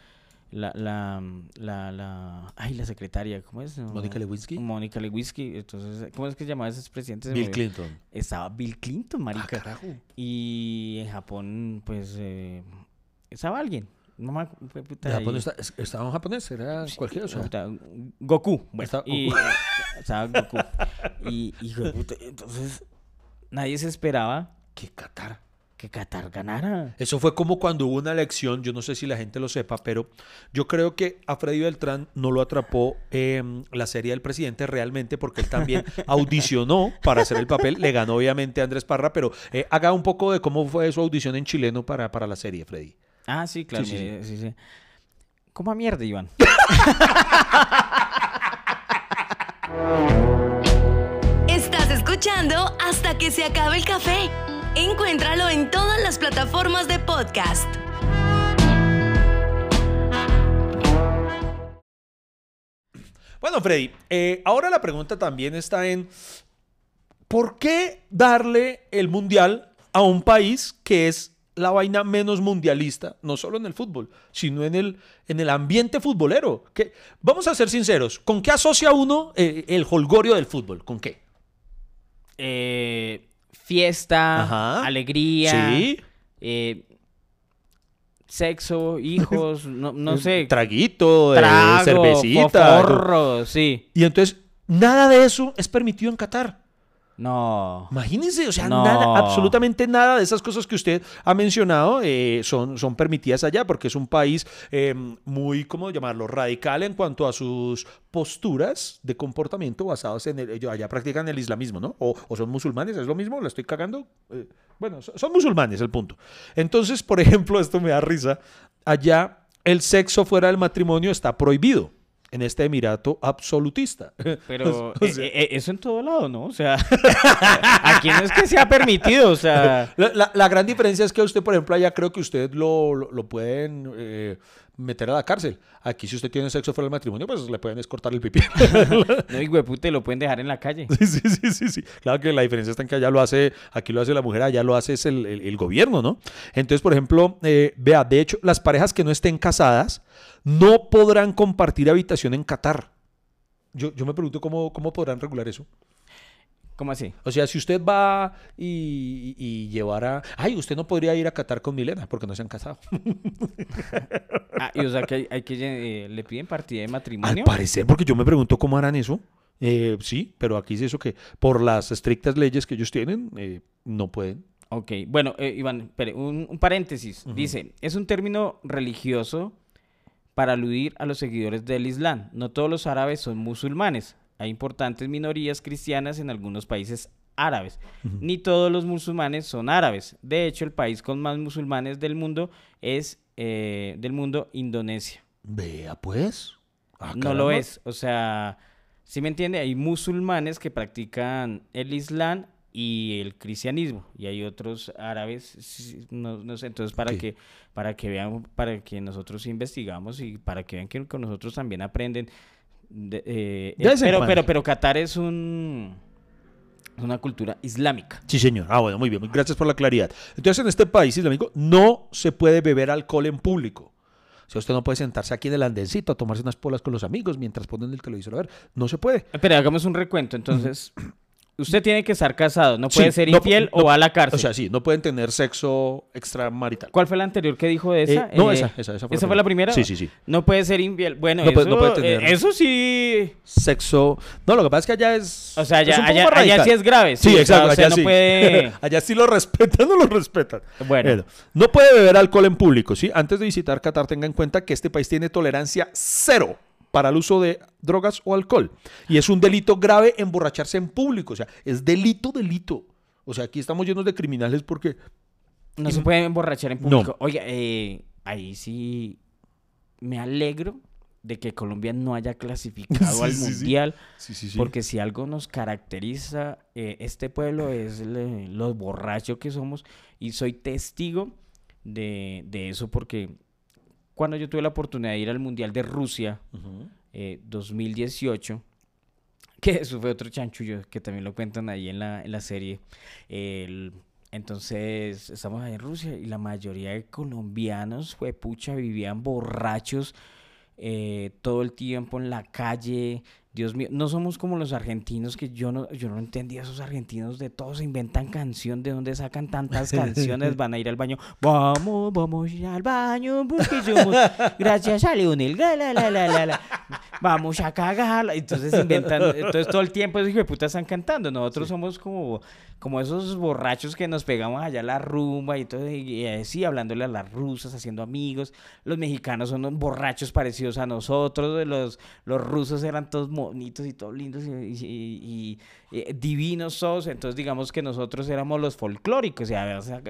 la, la, la, la- ay la secretaria cómo es Mónica Lewinsky. Mónica Lewinsky entonces cómo es que se llamaba ese presidente Bill. Clinton. estaba Bill Clinton Ah, marica carajo. y en Japón pues eh, estaba alguien no me acu- fue puta Japón está- es- estaba en japonés, era cualquiera. o sea, Puta, Goku bueno, Está- y [LAUGHS] estaba Goku y hijo de puta, entonces nadie se esperaba que Qatar. que Qatar ganara Eso fue como cuando hubo una elección, yo no sé si la gente lo sepa, pero yo creo que a Freddy Beltrán no lo atrapó eh, la serie del presidente realmente porque él también [LAUGHS] audicionó para hacer el papel, le ganó obviamente a Andrés Parra, pero eh, haga un poco de cómo fue su audición en chileno para, para la serie, Freddy. Ah, sí, claro. Sí, sí, sí, sí. ¿Cómo a mierda, Iván? [LAUGHS] Hasta que se acabe el café. Encuéntralo en todas las plataformas de podcast. Bueno, Freddy, eh, ahora la pregunta también está en ¿por qué darle el mundial a un país que es la vaina menos mundialista, no solo en el fútbol, sino en el, en el ambiente futbolero? Vamos a ser sinceros, ¿con qué asocia uno eh, el holgorio del fútbol? ¿Con qué? Eh, fiesta, Ajá. alegría, Sí. eh, sexo, [LAUGHS] hijos, no, no sé. Traguito, eh, trago, cervecita. foforro, sí. Y entonces, nada de eso es permitido en Qatar. No. Imagínense, o sea, No. nada, absolutamente nada de esas cosas que usted ha mencionado eh, son, son permitidas allá porque es un país eh, muy, ¿cómo llamarlo?, radical en cuanto a sus posturas de comportamiento basados en el... ellos allá practican el islamismo, ¿no? O, o son musulmanes, ¿es lo mismo? ¿La estoy cagando? Eh, bueno, so- son musulmanes, el punto. Entonces, por [LAUGHS] ejemplo, esto me da risa, allá el sexo fuera del matrimonio está prohibido en este emirato absolutista. Pero [LAUGHS] O sea, eh, eh, eso en todo lado, ¿no? O sea, [LAUGHS] aquí no es que sea permitido, o sea, [LAUGHS] La, la- la gran diferencia es que usted, por ejemplo, allá creo que usted lo, lo, lo pueden eh, meter a la cárcel. Aquí, si usted tiene sexo fuera del matrimonio, pues le pueden escortar el pipí. [LAUGHS] no, y puta, lo pueden dejar en la calle. sí, sí, sí, sí, sí. Claro que la diferencia está en que allá lo hace, aquí lo hace la mujer, allá lo hace es el, el- el gobierno, ¿no? Entonces, por ejemplo, eh, vea, de hecho, las parejas que no estén casadas no podrán compartir habitación en Qatar. Yo, yo me pregunto cómo, cómo podrán regular eso. ¿Cómo así? O sea, si usted va y, y llevara... Ay, usted no podría ir a Qatar con Milena porque no se han casado. [LAUGHS] Ah, y o sea, que hay, hay que eh, le piden partida de Al matrimonio. parecer, porque yo me pregunto cómo harán eso. Eh, sí, pero aquí es eso que por las estrictas leyes que ellos tienen, eh, no pueden. Ok, bueno, eh, Iván, espere, un, un paréntesis. Dice, es un término religioso para aludir a los seguidores del Islam. No todos los árabes son musulmanes. Hay importantes minorías cristianas en algunos países árabes. Ni todos los musulmanes son árabes. De hecho, el país con más musulmanes del mundo es eh, del mundo Indonesia. Vea, pues. Ah, no lo es. O sea, ¿sí me entiende? Hay musulmanes que practican el Islam y el cristianismo y hay otros árabes no, no sé entonces para que para que vean para que nosotros investigamos y para que vean que con nosotros también aprenden de- eh, De pero pero pero Qatar es un es una cultura islámica Sí, señor. Ah, bueno, muy bien. Gracias por la claridad. Entonces, en este país islámico no se puede beber alcohol en público. O sea, usted no puede sentarse aquí en el andencito a tomarse unas polas con los amigos mientras ponen el televisor a ver. No se puede. pero hagamos un recuento entonces usted tiene que estar casado no puede Sí, ser no- infiel no- o va a la cárcel O sea, sí, no pueden tener sexo extramarital. ¿Cuál fue la anterior que dijo de esa? Eh, no, Eh, esa, esa, esa fue la fue la primera. Sí, sí, sí. No puede ser infiel. Bueno, No eso, puede- no puede tener- eh, eso sí. Sexo. No, lo que pasa es que allá es. O sea, allá, allá, sí es grave. Sí, o sea, exacto, allá no sí. puede. [LAUGHS] allá sí lo respetan o lo respetan. Bueno. No puede beber alcohol en público, ¿sí? Antes de visitar Qatar, tenga en cuenta que este país tiene tolerancia cero para el uso de drogas o alcohol. Y es un delito grave emborracharse en público. O sea, es delito, delito. O sea, aquí estamos llenos de criminales porque... No se puede emborrachar en No. público. Oiga, eh, ahí sí me alegro de que Colombia no haya clasificado [LAUGHS] Sí, al sí, sí. mundial. Sí, sí, Porque si algo nos caracteriza eh, este pueblo es le- los borrachos que somos. Y soy testigo de, de eso porque cuando yo tuve la oportunidad de ir al Mundial de Rusia eh, 2018, [LAUGHS] que eso fue otro chanchullo que también lo cuentan ahí en la, en la serie. El- entonces, estamos ahí en Rusia y la mayoría de colombianos, fue pucha, vivían borrachos eh, todo el tiempo en la calle. Dios mío, no somos como los argentinos que yo no, yo no entendía esos argentinos de todos se inventan canción, de dónde sacan tantas [LAUGHS] canciones, van a ir al baño, vamos, vamos al baño porque somos, gracias a Leonel, la, la, la, la, vamos a cagar, entonces inventan, entonces todo el tiempo esos hijos de puta están cantando, nosotros somos como, como esos borrachos que nos pegamos allá a la rumba y todo, y así hablándole a las rusas, haciendo amigos, los mexicanos son unos borrachos parecidos a nosotros, los, los rusos eran todos bonitos y todos lindos y, eh, divinos todos, entonces digamos que nosotros éramos los folclóricos, o sea,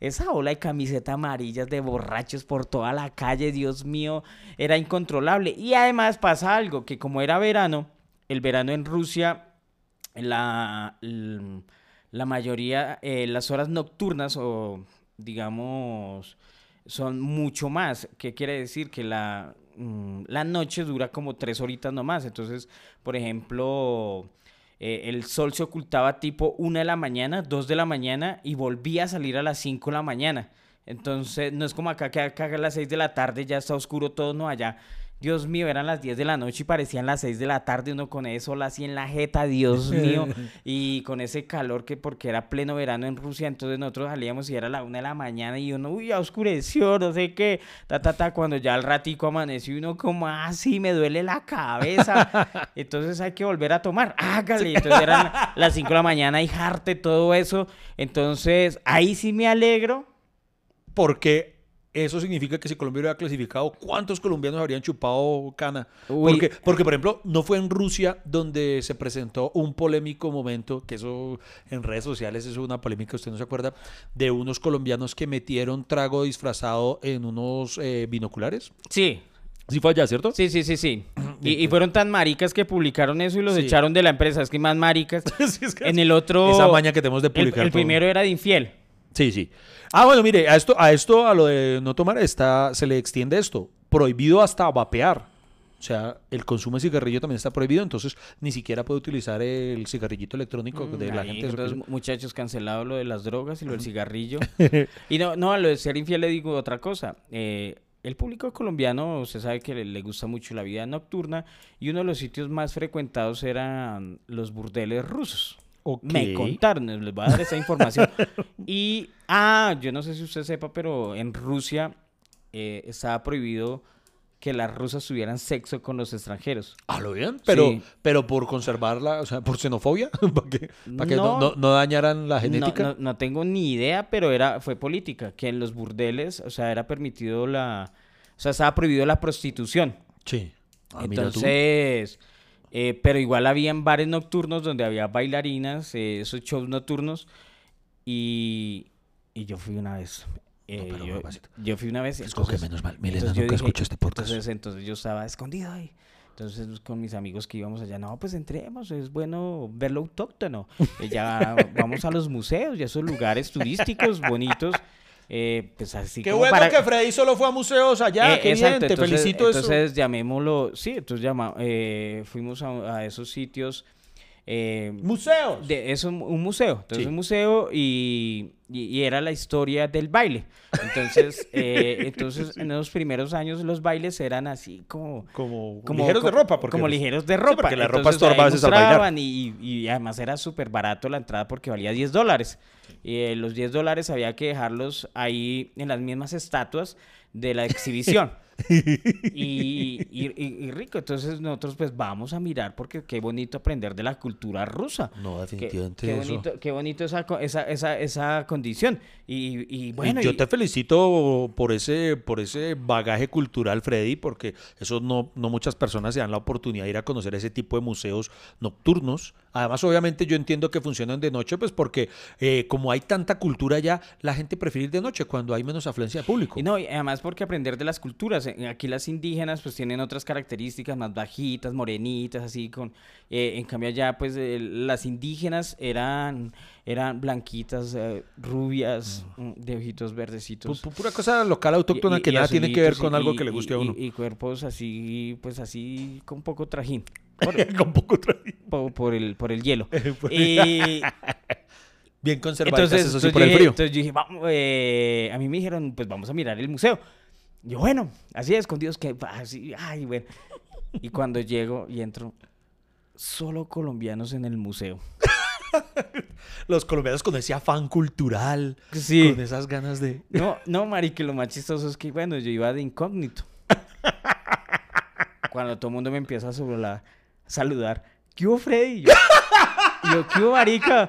esa ola de camiseta amarillas de borrachos por toda la calle, Dios mío, era incontrolable. Y además pasa algo, que como era verano, el verano en Rusia, la, la mayoría, eh, las horas nocturnas o digamos son mucho más. ¿Qué quiere decir? Que la, mm, la noche dura como tres horitas nomás. Entonces, por ejemplo, eh, el sol se ocultaba tipo una de la mañana, dos de la mañana y volvía a salir a las cinco de la mañana. Entonces, no es como acá que acá a las seis de la tarde ya está oscuro todo, no allá. Dios mío, eran las 10 de la noche y parecían las 6 de la tarde, uno con ese sol así en la jeta, Dios [LAUGHS] mío, y con ese calor que porque era pleno verano en Rusia, entonces nosotros salíamos y era la 1 de la mañana y uno, uy, ya oscureció, no sé qué, ta, ta, ta, cuando ya al ratico amaneció y uno como, ah, sí, me duele la cabeza, [LAUGHS] entonces hay que volver a tomar, hágale, entonces eran las 5 de la mañana y jarte todo eso, entonces ahí sí me alegro, Porque eso significa que si Colombia hubiera clasificado, ¿cuántos colombianos habrían chupado cana? Uy. Porque, porque, por ejemplo, no fue en Rusia donde se presentó un polémico momento, que eso en redes sociales es una polémica, usted no se acuerda, de unos colombianos que metieron trago disfrazado en unos eh, binoculares. sí, Sí fue allá, ¿cierto? Sí, sí, sí, sí. [CLEARS THROAT] Y, y fueron tan maricas que publicaron eso y los Sí. echaron de la empresa. Es que más maricas. [LAUGHS] Sí, es que- En el otro. Esa maña que tenemos de el, publicar el todo. primero era de infiel. Sí, sí. Ah, bueno, mire, a esto, a esto, a lo de no tomar, está, se le extiende esto. Prohibido hasta vapear. O sea, el consumo de cigarrillo también está prohibido, entonces ni siquiera puede utilizar el cigarrillito electrónico de la Ahí, gente. entonces, mu- muchachos, cancelado lo de las drogas y lo del cigarrillo. [LAUGHS] y no, no, a lo de ser infiel le digo otra cosa. Eh, el público colombiano, se sabe que le, le gusta mucho la vida nocturna y uno de los sitios más frecuentados eran los burdeles rusos. Me contaron, les voy a dar esa información. [LAUGHS] y, ah, yo no sé si usted sepa, pero en Rusia eh, estaba prohibido que las rusas tuvieran sexo con los extranjeros. Ah, lo bien, pero, Sí. pero por conservarla, o sea, por xenofobia, [LAUGHS] para que, para que no, No. dañaran la genética. No, no tengo ni idea, pero era, fue política, que en los burdeles, o sea, era permitido la, o sea, estaba prohibido la prostitución. Sí. Ah, mira tú. Eh, pero igual habían bares nocturnos donde había bailarinas, eh, esos shows nocturnos, y, y yo fui una vez. eh, pero, yo, fui una vez. Escoge entonces- menos mal. Milena nunca escucha este podcast. Entonces, entonces yo estaba escondido ahí. Entonces con mis amigos que íbamos allá, no, pues entremos, es bueno ver lo autóctono. Ya [LAUGHS] vamos a los museos y a esos lugares turísticos bonitos. Eh, pues así Qué como bueno para- que Freddy solo fue a museos allá, Eh, qué exacto, bien, te entonces- felicito eso. Entonces llamémoslo, sí, entonces llama, eh, fuimos a, a esos sitios. eh, Museos. de, es un, un museo, entonces Sí. un museo y, y- y era la historia del baile. Entonces, [LAUGHS] eh, entonces en los primeros años los bailes eran así como... Como, Como, ligeros de ropa. Porque como pues, ligeros de ropa. porque la ropa Entonces, estorba a veces al bailar. mostraban Y, y además era súper barato la entrada porque valía 10 dólares. Eh, los 10 dólares había que dejarlos ahí en las mismas estatuas de la exhibición. [LAUGHS] [LAUGHS] y, y- rico, entonces nosotros pues vamos a mirar porque qué bonito aprender de la cultura rusa. No, definitivamente qué eso. bonito, qué bonito esa, esa, esa, esa condición. Y, y bueno, yo te felicito por ese, por ese bagaje cultural, Freddy, porque eso no, no muchas personas se dan la oportunidad de ir a conocer ese tipo de museos nocturnos. Además, obviamente, yo entiendo que funcionan de noche, pues porque eh, como hay tanta cultura ya, la gente prefiere ir de noche cuando hay menos afluencia de público. Y no, y además porque aprender de las culturas. Aquí las indígenas pues tienen otras características más bajitas, morenitas, así con... eh, en cambio allá pues eh, las indígenas eran, eran blanquitas, eh, rubias, mm, de ojitos verdecitos. pu- Pura cosa local autóctona y- que y nada tiene que ver con y- algo que le guste a uno. Y, cuerpos así, pues así, con poco trajín. Por, [LAUGHS] con poco traje. po- por el, por el hielo. [LAUGHS] Por- Y, Bien conservaditas, entonces, eso sí, por el frío. entonces yo dije, vamos, eh, a mí me dijeron, pues vamos a mirar el museo. Yo, bueno, así escondidos que, así, ay, bueno. Y cuando llego y entro, solo colombianos en el museo. [LAUGHS] Los colombianos con ese afán cultural, Sí. con esas ganas de... No, no, Mari, que lo más chistoso es que, bueno, yo iba de incógnito. [LAUGHS] Cuando todo el mundo me empieza a saludar, saludar ¿qué hubo, Freddy? Y yo, ¿qué hubo, marica?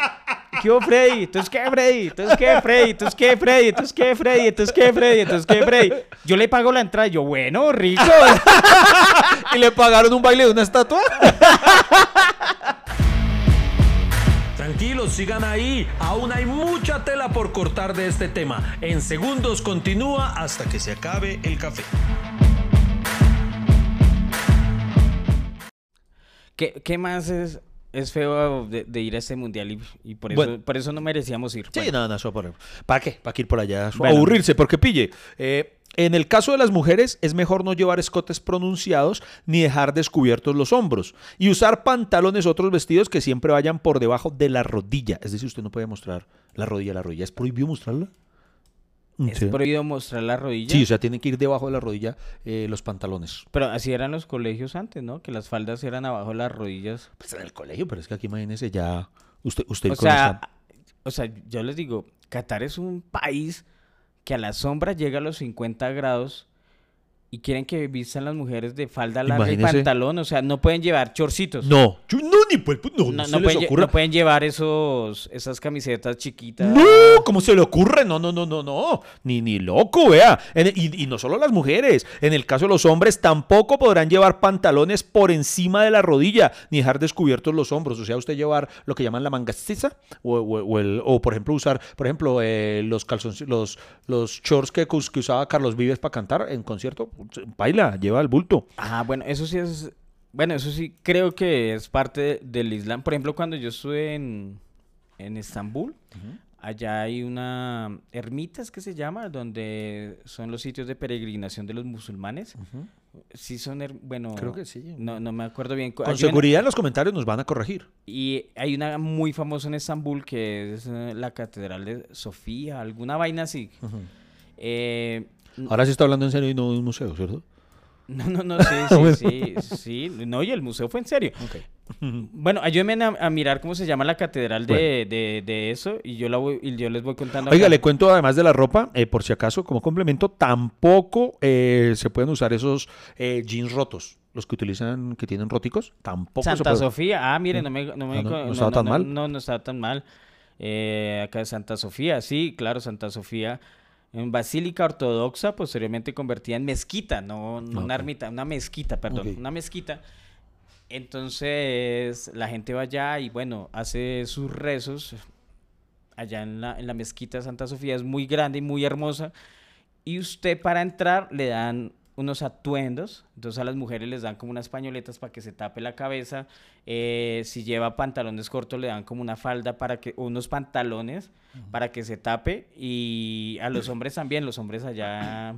¿Qué hubo, Freddy? ¿Entonces qué, Freddy? ¿Entonces qué, Freddy? ¿Entonces qué, Freddy? ¿Entonces qué, Freddy? ¿Entonces qué, Freddy? ¿Entonces qué, Freddy? Yo le pago la entrada. y Yo, bueno, rico. [LAUGHS] ¿Y le pagaron un baile de una estatua? Tranquilos, sigan ahí. Aún hay mucha tela por cortar de este tema. En segundos continúa hasta que se acabe el café. ¿Qué, qué más es, es feo de, de ir a este mundial? Y, y por, eso, por eso no merecíamos ir. Sí, Bueno, nada, no, por... ¿Para qué? ¿Para qué ir por allá? Bueno. Aburrirse, porque pille. eh, en el caso de las mujeres, es mejor no llevar escotes pronunciados ni dejar descubiertos los hombros. Y usar pantalones o otros vestidos que siempre vayan por debajo de la rodilla. Es decir, usted no puede mostrar la rodilla. ¿La rodilla es prohibido mostrarla? Es Sí. prohibido mostrar la rodilla. Sí, o sea, tienen que ir debajo de la rodilla eh, los pantalones. Pero así eran los colegios antes, ¿no? Que las faldas eran abajo de las rodillas. Pues en el colegio, pero es que aquí imagínese ya... Usted, usted O esta- sea, o sea, yo les digo, Qatar es un país que a la sombra llega a los 50 grados y quieren que vistan las mujeres de falda larga y pantalón. O sea, no pueden llevar chorcitos. No, yo- no, ni por el pu- no, no, No, se no les pueden, no pueden llevar esos, esas camisetas chiquitas. No, ¿cómo se le ocurre? No, no, no, no, no. Ni, ni loco, vea. En y, y no solo las mujeres. En el caso de los hombres, tampoco podrán llevar pantalones por encima de la rodilla, ni dejar descubiertos los hombros. O sea, usted llevar lo que llaman la mangastiza, o, o- o el- o, por ejemplo, usar, por ejemplo, eh, los calzones, los, los shorts que usaba Carlos Vives para cantar en concierto. Baila, lleva el bulto. Ah, bueno, eso sí es. Bueno, eso sí creo que es parte de- del Islam. Por ejemplo, cuando yo estuve en, en Estambul, allá hay una ermita, es que se llama, donde son los sitios de peregrinación de los musulmanes. Sí son, bueno, Creo que sí. No, no me acuerdo bien. Con Hay una- seguridad en los comentarios nos van a corregir. y hay una muy famosa en Estambul que es eh, la Catedral de Sofía, alguna vaina así. Eh, Ahora sí está hablando en serio y no de un museo, ¿cierto? no, no, no, sí, [LAUGHS] sí, sí, sí. No, y el museo fue en serio. [LAUGHS] Bueno, ayúdenme a, a mirar cómo se llama la catedral de, de- de eso y yo, la voy, y yo les voy contando. Oiga, acá. le cuento además de la ropa, eh, por si acaso, como complemento, tampoco eh, se pueden usar esos eh, jeans rotos. Los que utilizan, que tienen róticos, tampoco se Santa pueden. Sofía. Ah, mire, no me... No, me Ah, no, co- no estaba tan mal. No, no estaba tan mal. Acá Santa Sofía, sí, claro, Santa Sofía. En Basílica Ortodoxa, posteriormente convertida en mezquita, no, no una ermita, una mezquita, perdón, Ok. una mezquita. Entonces, la gente va allá y, bueno, hace sus rezos allá en la, en la mezquita de Santa Sofía. Es muy grande y muy hermosa. Y usted para entrar le dan unos atuendos. Entonces a las mujeres les dan como unas pañoletas para que se tape la cabeza. Eh, si lleva pantalones cortos le dan como una falda para que, unos pantalones para que se tape. Y a los [LAUGHS] hombres también, los hombres allá,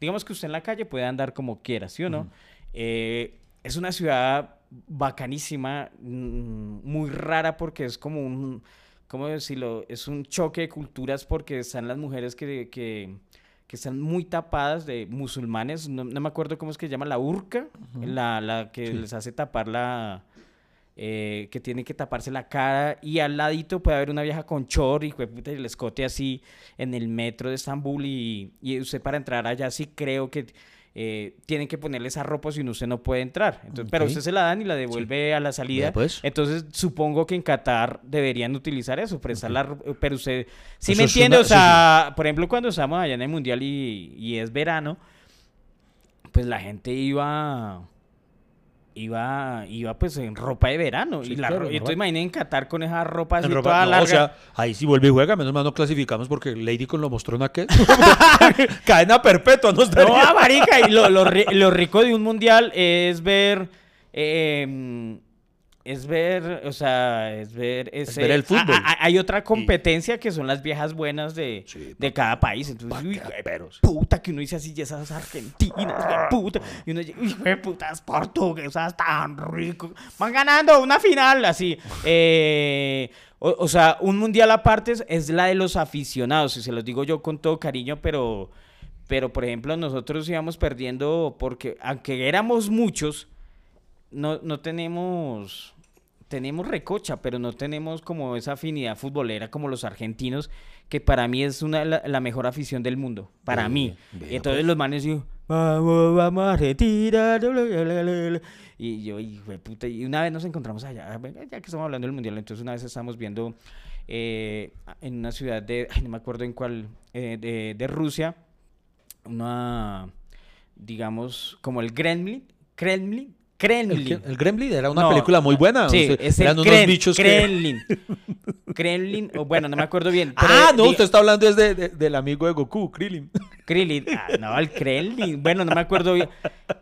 digamos que usted en la calle puede andar como quiera, ¿sí o no? Eh, es una ciudad bacanísima, mm, muy rara porque es como un, ¿cómo decirlo? Es un choque de culturas porque están las mujeres que, que, que están muy tapadas de musulmanes, no, no me acuerdo cómo es que se llama, la urca, la, la que les hace tapar la... eh, que tiene que taparse la cara y al ladito puede haber una vieja con chor y, y el escote así en el metro de Estambul y, y usted para entrar allá sí creo que eh, tienen que ponerle esa ropa si no usted no puede entrar. Entonces, Pero usted se la dan y la devuelve a la salida. Pues. Entonces supongo que en Qatar deberían utilizar eso, prestar la ro- pero usted sí Eso me entiende, una- o sea, por ejemplo cuando estamos allá en el mundial y, y es verano, pues la gente iba iba iba pues en ropa de verano Sí, y la claro, ro- y imaginen en Qatar con esa ropa así En ropa- toda no, larga. o sea, ahí sí vuelve y juega, menos mal no clasificamos porque Lady con lo mostró en aquel. [LAUGHS] Cadena perpetua nos No, marica, y lo, lo lo rico de un mundial es ver. eh, es ver, o sea, es ver ese... ver el fútbol. Ah, ah, hay otra competencia que son las viejas buenas de, Sí, de cada país. Entonces, uy, puta, que uno dice así, y esas argentinas, güey, puta. Y uno dice, uy, putas portuguesas tan ricos. Van ganando una final, así. Eh, o, o sea, un mundial aparte es, es la de los aficionados, y se los digo yo con todo cariño, pero, pero por ejemplo, nosotros íbamos perdiendo porque, aunque éramos muchos, no, no tenemos. Tenemos recocha, pero no tenemos como esa afinidad futbolera como los argentinos, que para mí es una, la, la mejor afición del mundo. Para mí. vea, Y entonces pues. los manes digo, vamos, vamos la, la". Y yo, hijo de puta, y una vez nos encontramos allá, ya que estamos hablando del mundial, entonces una vez estábamos viendo eh, en una ciudad de, ay, no me acuerdo en cuál, eh, de, de Rusia, una, digamos, como el Kremlin, Kremlin, Kremlin. El, el Gremlin era una No, película muy buena. Sí, es el eran unos Kren- bichos que... Kremlin. [LAUGHS] Kremlin, o bueno, no me acuerdo bien. pero Ah, no, di- usted está hablando de, de- del amigo de Goku, Krillin. [LAUGHS] Krillin. Ah, no, el Kremlin. Bueno, no me acuerdo bien.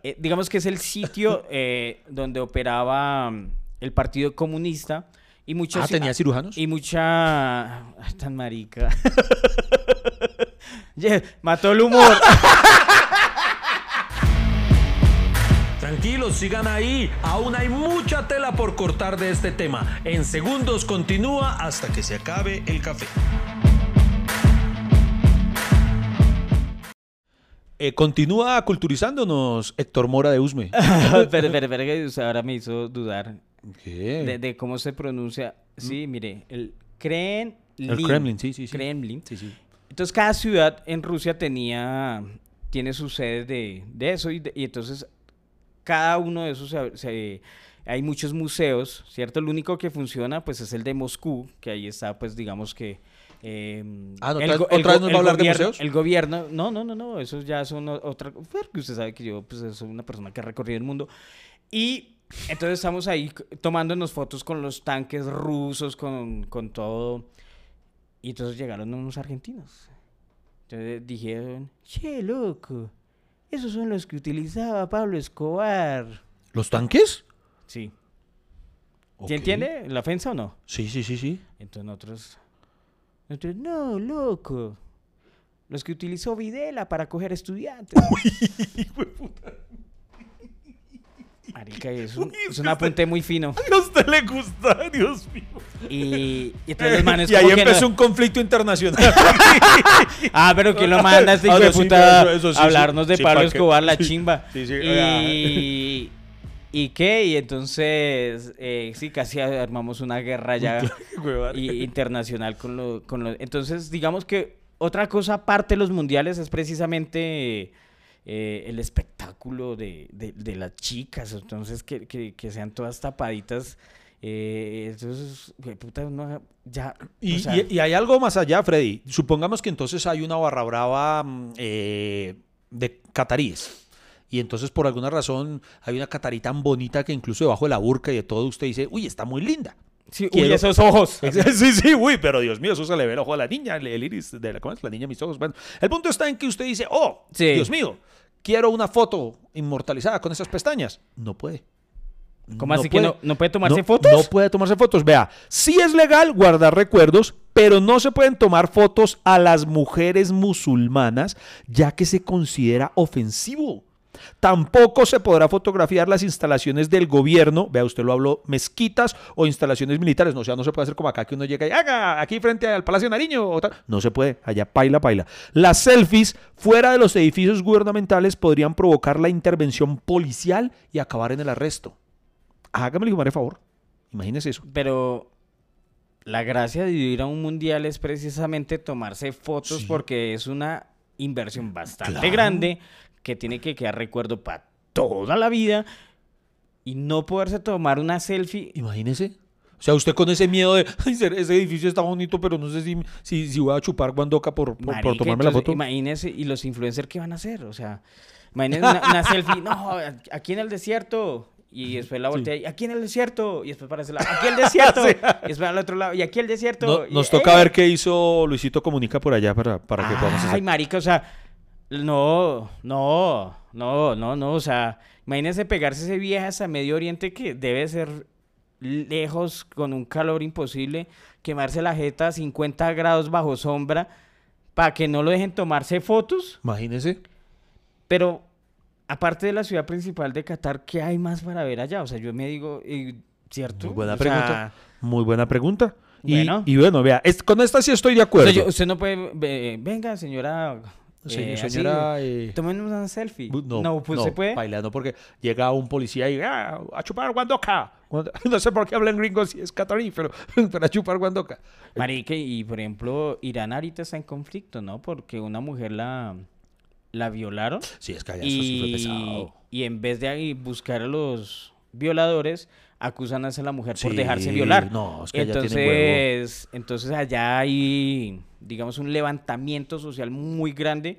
Eh, digamos que es el sitio eh, donde operaba mm, el Partido Comunista y muchos Ah, ¿tenía cirujanos? y mucha Ay, tan marica. [LAUGHS] Mató el humor. Tranquilos, sigan ahí. Aún hay mucha tela por cortar de este tema. En segundos continúa hasta que se acabe el café. Eh, continúa culturizándonos Héctor Mora de Usme. [LAUGHS] pero, pero, pero, que ahora me hizo dudar ¿Qué? de, de cómo se pronuncia. Sí, mire, el Kremlin. El Kremlin, sí, sí, sí. Kremlin. Sí, sí. Entonces cada ciudad en Rusia tenía, tiene sus sedes de, de eso y, de- y entonces cada uno de esos se- se- hay muchos museos, ¿cierto? El único que funciona pues es el de Moscú, que ahí está pues digamos que... eh, Ah, ¿no? el ¿Otra- el vez nos va a hablar de museos? El gobierno, no, no, no, no, esos ya son otra... Porque usted sabe que yo pues soy una persona que ha recorrido el mundo. Y entonces estamos ahí tomándonos fotos con los tanques rusos, con, con todo. Y entonces llegaron unos argentinos. Entonces dijeron, che, loco, esos son los que utilizaba Pablo Escobar. ¿Los tanques? Sí. Ok. ¿Sí entiende la ofensa o no? Sí, sí, sí, sí. Entonces nosotros, nosotros, no, loco. Los que utilizó Videla para coger estudiantes. [LAUGHS] Marica, [LAUGHS] es un, es un apunte muy fino. A usted le gusta, Dios mío. Y, y entonces los manes y ahí empezó no- un conflicto internacional. [LAUGHS] [LAUGHS] Ah, pero ¿quién lo manda este hijo Ah, de sí, puta a hablarnos de Pablo. Escobar, la chimba? sí, sí, Y, ¿Y qué? Y entonces, eh, sí, casi armamos una guerra ya y- internacional con lo, con lo- Entonces, digamos que otra cosa aparte de los mundiales es precisamente eh, el espectáculo de, de- de las chicas. Entonces, que, que- que sean todas tapaditas. Eh, entonces, güey, puta, ya... Y, o sea, y- y hay algo más allá, Freddy. Supongamos que entonces hay una barra brava mm, eh, de cataríes. Y entonces por alguna razón hay una catarí tan bonita que incluso debajo de la burca y de todo usted dice, uy, está muy linda. Sí, uy, esos ojos. [LAUGHS] Sí, sí, uy, pero Dios mío, eso se le ve el ojo a la niña, el, iris de la, ¿cómo es? La niña, mis ojos. Bueno, el punto está en que usted dice, oh, Sí. Dios mío, quiero una foto inmortalizada con esas pestañas. No puede. ¿Cómo así que no- no puede tomarse No- fotos? No puede tomarse fotos. Vea, sí es legal guardar recuerdos, pero no se pueden tomar fotos a las mujeres musulmanas, ya que se considera ofensivo. Tampoco se podrá fotografiar las instalaciones del gobierno, vea, usted lo habló, mezquitas o instalaciones militares. No, o sea, no se puede hacer como acá que uno llega y haga aquí frente al Palacio de Nariño. o tal. No se puede, allá paila, paila. Las selfies fuera de los edificios gubernamentales podrían provocar la intervención policial y acabar en el arresto. Hágame el favor. Imagínese eso. Pero la gracia de ir a un mundial es precisamente tomarse fotos Sí. porque es una inversión bastante Claro. grande que tiene que quedar recuerdo para toda la vida y no poderse tomar una selfie. Imagínese. O sea, usted con ese miedo de, "Ay, ese edificio está bonito, pero no sé si, si, si voy a chupar guandoca por, por, por Marica, tomarme la entonces, foto. Imagínese, y los influencers, ¿qué van a hacer? O sea, imagínese una, una selfie, no, aquí en el desierto. Y después la voltea, y aquí en el desierto. Y después para ese lado, aquí el desierto. [LAUGHS] Sí. Y después al otro lado, y aquí el desierto. No- y- nos toca ¡eh! ver qué hizo Luisito Comunica por allá para, para que podamos Ay, hacer. marica, o sea, no, no, no, no, no, o sea, imagínese pegarse ese viaje hasta Medio Oriente que debe ser lejos con un calor imposible, quemarse la jeta a 50 grados bajo sombra para que no lo dejen tomarse fotos, Imagínese. pero aparte de la ciudad principal de Qatar, ¿qué hay más para ver allá? O sea, yo me digo, eh, ¿cierto? Muy buena O sea, pregunta. Muy buena pregunta. Y Bueno. y bueno, vea, es- con esta sí estoy de o acuerdo. sea, yo- usted no puede, ve- venga, señora. Eh, así, señora, eh, Tomen una selfie. Bu- No, pues se puede. bailando porque llega un policía y "Ah, a chupar guandoca. Guando- [LAUGHS] No sé por qué hablan gringos si es catarí, pero [LAUGHS] para chupar guandoca. Marica, y por ejemplo, Irán ahorita está en conflicto, ¿no? Porque una mujer la, la violaron Sí, es que allá eso sí fue y, pesado. y en vez de ahí buscar a los violadores, acusan a esa la mujer por dejarse violar. no, es que allá tienen huevo. entonces, entonces allá hay, digamos, un levantamiento social muy grande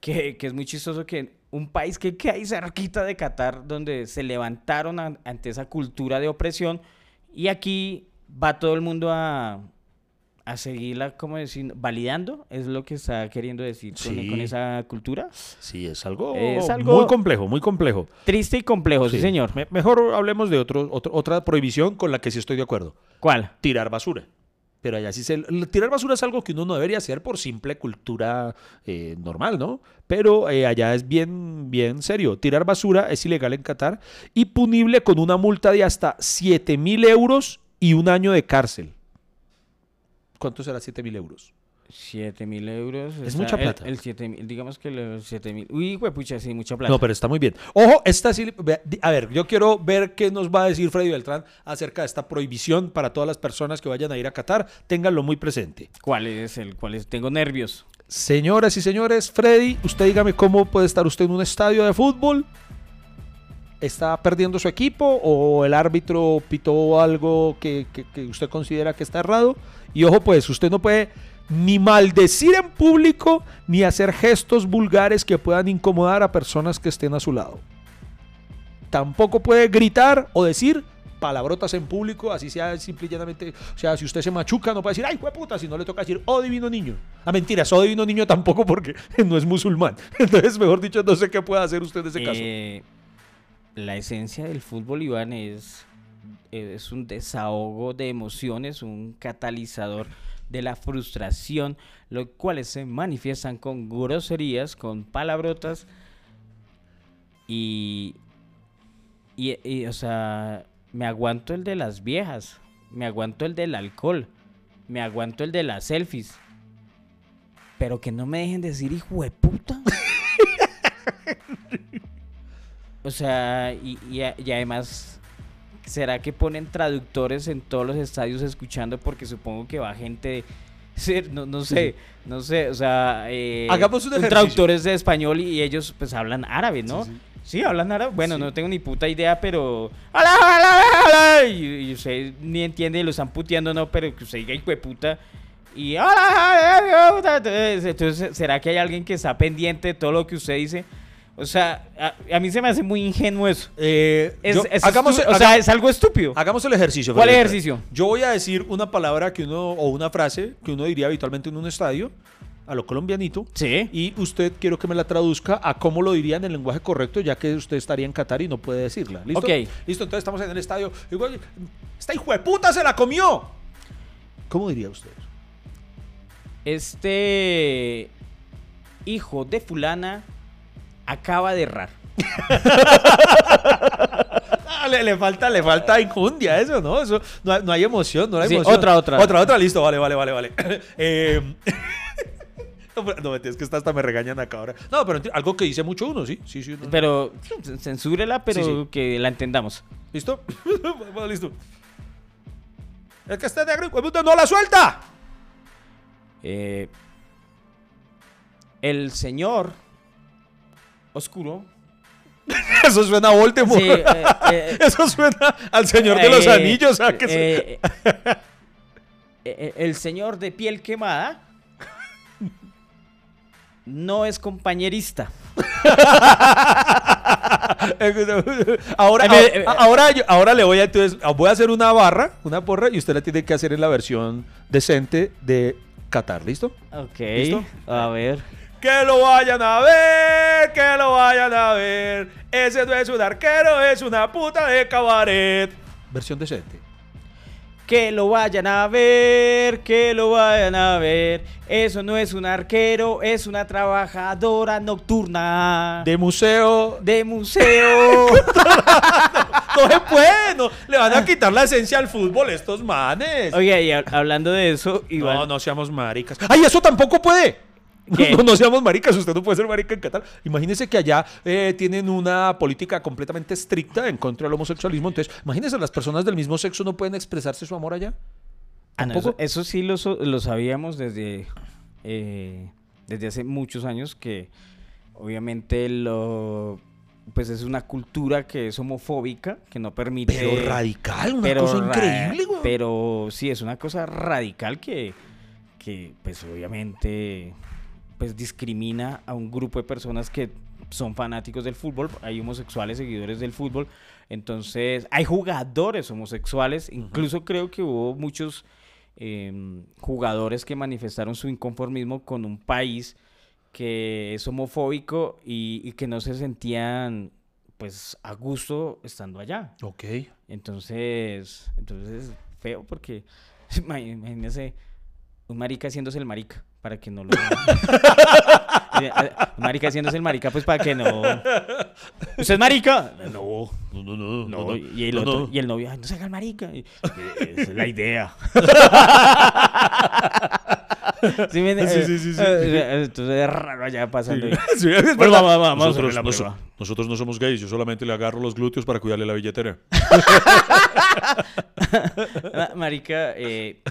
que, que es muy chistoso que un país que queda ahí cerquita de Qatar, donde se levantaron an- ante esa cultura de opresión, y aquí va todo el mundo a, a seguirla, como decir, validando, es lo que está queriendo decir con, Sí. con esa cultura. Sí, es algo, Es algo- muy complejo, muy complejo. Triste y complejo, sí, Sí. señor. Me- mejor hablemos de otro, otro- otra prohibición con la que sí estoy de acuerdo. ¿Cuál? Tirar basura. Pero allá sí se... Tirar basura es algo que uno no debería hacer por simple cultura eh, normal, ¿no? Pero eh, allá es bien, bien serio. Tirar basura es ilegal en Qatar y punible con una multa de hasta 7 mil euros y un año de cárcel. ¿Cuánto será 7 mil euros? 7 mil euros. Es está mucha el- plata. El, 7 mil, digamos que los 7 mil. Uy, pucha, sí, mucha plata. No, pero está muy bien. Ojo, esta sí. A ver, yo quiero ver qué nos va a decir Freddy Beltrán acerca de esta prohibición para todas las personas que vayan a ir a Qatar. Ténganlo muy presente. ¿Cuál es el? ¿Cuál es? Tengo nervios. Señoras y señores, Freddy, usted dígame cómo puede estar usted en un estadio de fútbol. ¿Está perdiendo su equipo o el árbitro pitó algo que, usted considera que está errado? Y ojo, pues, usted no puede ni maldecir en público ni hacer gestos vulgares que puedan incomodar a personas que estén a su lado. Tampoco puede gritar o decir palabrotas en público, así sea simple y. O sea, si usted se machuca, no puede decir, ay, puta, si no le toca decir, oh, divino niño. A mentiras, oh, divino niño tampoco porque [LAUGHS] no es musulmán. [LAUGHS] Entonces, mejor dicho, no sé qué puede hacer usted en ese caso. La esencia del fútbol, Iván, es, es un desahogo de emociones, un catalizador de la frustración, los cuales se manifiestan con groserías, con palabrotas y, y, o sea, me aguanto el de las viejas, me aguanto el del alcohol, me aguanto el de las selfies, pero que no me dejen decir hijo de puta. [LAUGHS] O sea, y, y y además, ¿será que ponen traductores en todos los estadios escuchando? Porque supongo que va gente [LAUGHS] No, no sé, no sé, o sea... eh, Hagamos un traductores de español y ellos pues hablan árabe, ¿no? Sí, Sí, sí. hablan árabe. Bueno, Sí. no tengo ni puta idea, pero... ¡Ala, ala, ala! Y, y usted ni entiende y lo están puteando, ¿no? Pero que usted diga hijo de puta... Y... ¡ala, ala, ala! Entonces, ¿será que hay alguien que está pendiente de todo lo que usted dice? O sea, a, a mí se me hace muy ingenuo eso. Eh, Es, yo- es hagamos, o sea, es algo estúpido. hagamos el ejercicio. ¿Cuál Freddy. ejercicio? Yo voy a decir una palabra que uno, o una frase que uno diría habitualmente en un estadio, a lo colombianito. Sí. Y usted quiero que me la traduzca a cómo lo diría en el lenguaje correcto, ya que usted estaría en Qatar y no puede decirla. ¿Listo? Ok. Listo, entonces estamos en el estadio. Digo, "Oye, ¡Esta hijo de puta se la comió! ¿Cómo diría usted? Este hijo de fulana acaba de errar. [LAUGHS] Ah, le, le falta, le falta incundia eso, ¿no? Eso, no, hay- no hay emoción, no hay Sí, emoción. otra, otra. Otra, otra, listo, vale, vale, vale, vale. [LAUGHS] Eh, [LAUGHS] no, es que hasta, hasta me regañan acá ahora. No, pero algo que dice mucho uno, sí, sí, sí. no. Pero censúrela, pero Sí, sí. que la entendamos. ¿Listo? bueno, listo. El que hijo de puta, no la suelta. Eh, el señor oscuro. [LAUGHS] Eso suena a Voldemort. Sí, eh, eh, [LAUGHS] Eso suena al Señor de los eh, Anillos. ¿sabes qué se- eh, eh, eh, el señor de piel quemada no es compañerista. [LAUGHS] ahora, ahora, ahora le voy a entonces voy a hacer una barra, una porra y usted la tiene que hacer en la versión decente de Qatar, ¿listo? Ok. ¿Listo? A ver. Que lo vayan a ver, que lo vayan a ver. Ese no es un arquero, es una puta de cabaret. Versión decente. Que lo vayan a ver, que lo vayan a ver. Eso no es un arquero, es una trabajadora nocturna. De museo. de museo. No se puede, no. Le van a quitar la esencia al fútbol estos manes. Oiga, y hab- hablando de eso, igual. No, no seamos maricas. ¡Ay, eso tampoco puede! [LAUGHS] ¿Qué? No, no seamos maricas, usted no puede ser marica en Qatar. Imagínese que allá eh, tienen una política completamente estricta en contra del homosexualismo. Entonces, imagínese, las personas del mismo sexo no pueden expresarse su amor allá. Ah, no, eso, sí lo, lo sabíamos desde, eh, desde hace muchos años que obviamente lo pues es una cultura que es homofóbica, que no permite... Pero radical, una pero cosa increíble, güey. Pero sí, es una cosa radical que, que pues obviamente pues discrimina a un grupo de personas que son fanáticos del fútbol, hay homosexuales seguidores del fútbol, entonces hay jugadores homosexuales, incluso creo que hubo muchos em, jugadores que manifestaron su inconformismo con un país que es homofóbico y, y que no se sentían pues a gusto estando allá. Ok. Entonces, entonces es feo porque ima- [LAUGHS] imagínese un marica haciéndose el marica para que no lo Eh, [LAUGHS] eh, un marica haciéndose el marica pues para que no ¿Usted es marica? No. No, no, no. No, y el otro, y el novio, "Ay, no se haga el marica. [LAUGHS] Esa es la idea. [LAUGHS] ¿Sí me entiende? Sí, sí, sí, sí. Eh, Entonces es raro allá pasando. Sí. Bueno, vamos, vamos nosotros, la nos- nosotros no somos gays, yo solamente le agarro los glúteos para cuidarle la billetera. Ma- Marica, eh,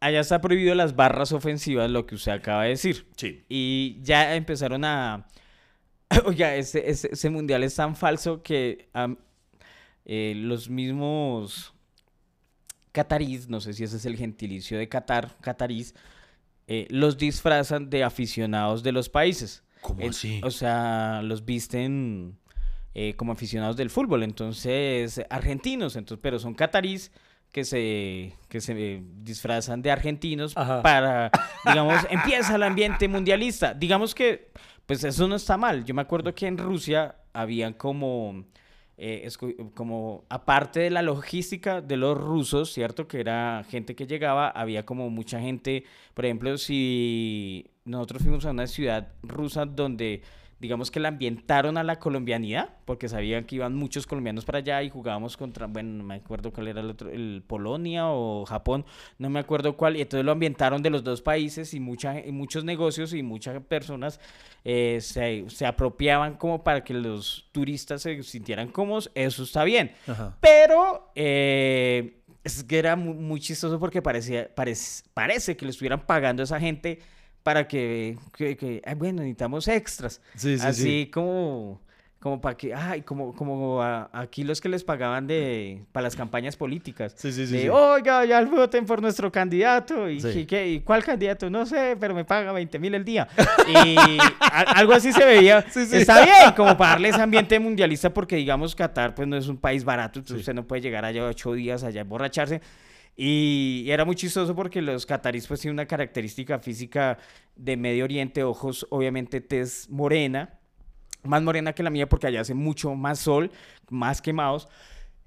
allá está prohibido las barras ofensivas, lo que usted acaba de decir. Sí. Y ya empezaron a... [COUGHS] Oiga, ese, ese- ese mundial es tan falso que eh, los mismos catarís, no sé si ese es el gentilicio de Qatar, catarís, eh, los disfrazan de aficionados de los países. ¿Cómo así? O sea, los visten eh, como aficionados del fútbol, entonces argentinos, entonces, pero son catarís que se, que se disfrazan de argentinos Ajá. para, [LAUGHS] digamos, empieza el ambiente mundialista. Digamos que, pues eso no está mal. Yo me acuerdo que en Rusia habían como, eh, como aparte de la logística de los rusos, ¿cierto? Que era gente que llegaba, había como mucha gente, por ejemplo, si nosotros fuimos a una ciudad rusa donde digamos que la ambientaron a la colombianidad, porque sabían que iban muchos colombianos para allá y jugábamos contra, bueno, no me acuerdo cuál era el otro, el Polonia o Japón, no me acuerdo cuál, y entonces lo ambientaron de los dos países y, mucha, y muchos negocios y muchas personas eh, se, se apropiaban como para que los turistas se sintieran cómodos, eso está bien. Ajá. Pero eh, es que era mu- muy, chistoso porque parecía, parece, parece que le estuvieran pagando a esa gente para que, que, que, "Ay, bueno, necesitamos extras. Sí, sí, Así sí. como, como para que, ay, como, como a- aquí los que les pagaban de, para las campañas políticas. Sí, sí, sí, De, sí. oiga, ya voten por nuestro candidato. ¿Y, Sí. ¿y qué? ¿Y cuál candidato? No sé, pero me paga 20 mil el día. Y a- algo así se veía. [LAUGHS] Sí. Está bien, como para darle ese ambiente mundialista, porque digamos Qatar pues no es un país barato, entonces usted no puede llegar allá ocho días allá emborracharse. Y era muy chistoso porque los catarís pues tienen una característica física de Medio Oriente, ojos obviamente tez morena, más morena que la mía porque allá hace mucho más sol, más quemados.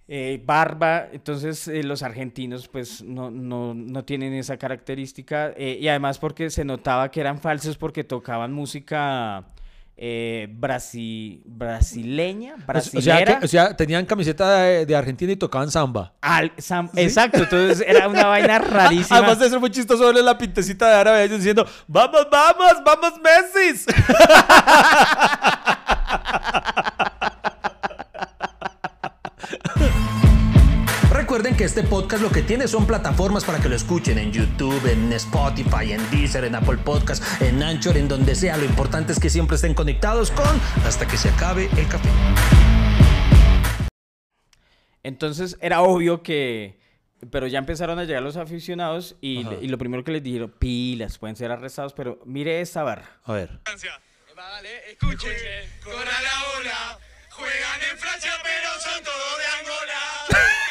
Eh, barba, entonces eh, los argentinos pues no, no, no, tienen esa característica eh, y además porque se notaba que eran falsos porque tocaban música eh, brasi, brasileña, brasilera. O sea, tenían camiseta de, Argentina y tocaban samba. Al, Exacto, entonces era una vaina [LAUGHS] rarísima. Además de ser muy chistoso verle la pintecita de árabe ellos diciendo, vamos, vamos, vamos Messi. Que este podcast lo que tiene son plataformas para que lo escuchen en YouTube, en Spotify, en Deezer, en Apple Podcast, en Anchor, en donde sea. Lo importante es que siempre estén conectados con hasta que se acabe el café. Entonces era obvio que, pero ya empezaron a llegar los aficionados y, lo primero que les dijeron, pilas, pueden ser arrestados, pero mire esta barra. A ver. Vale, escuche, corra la ola, juegan en Francia pero son todos de Angola.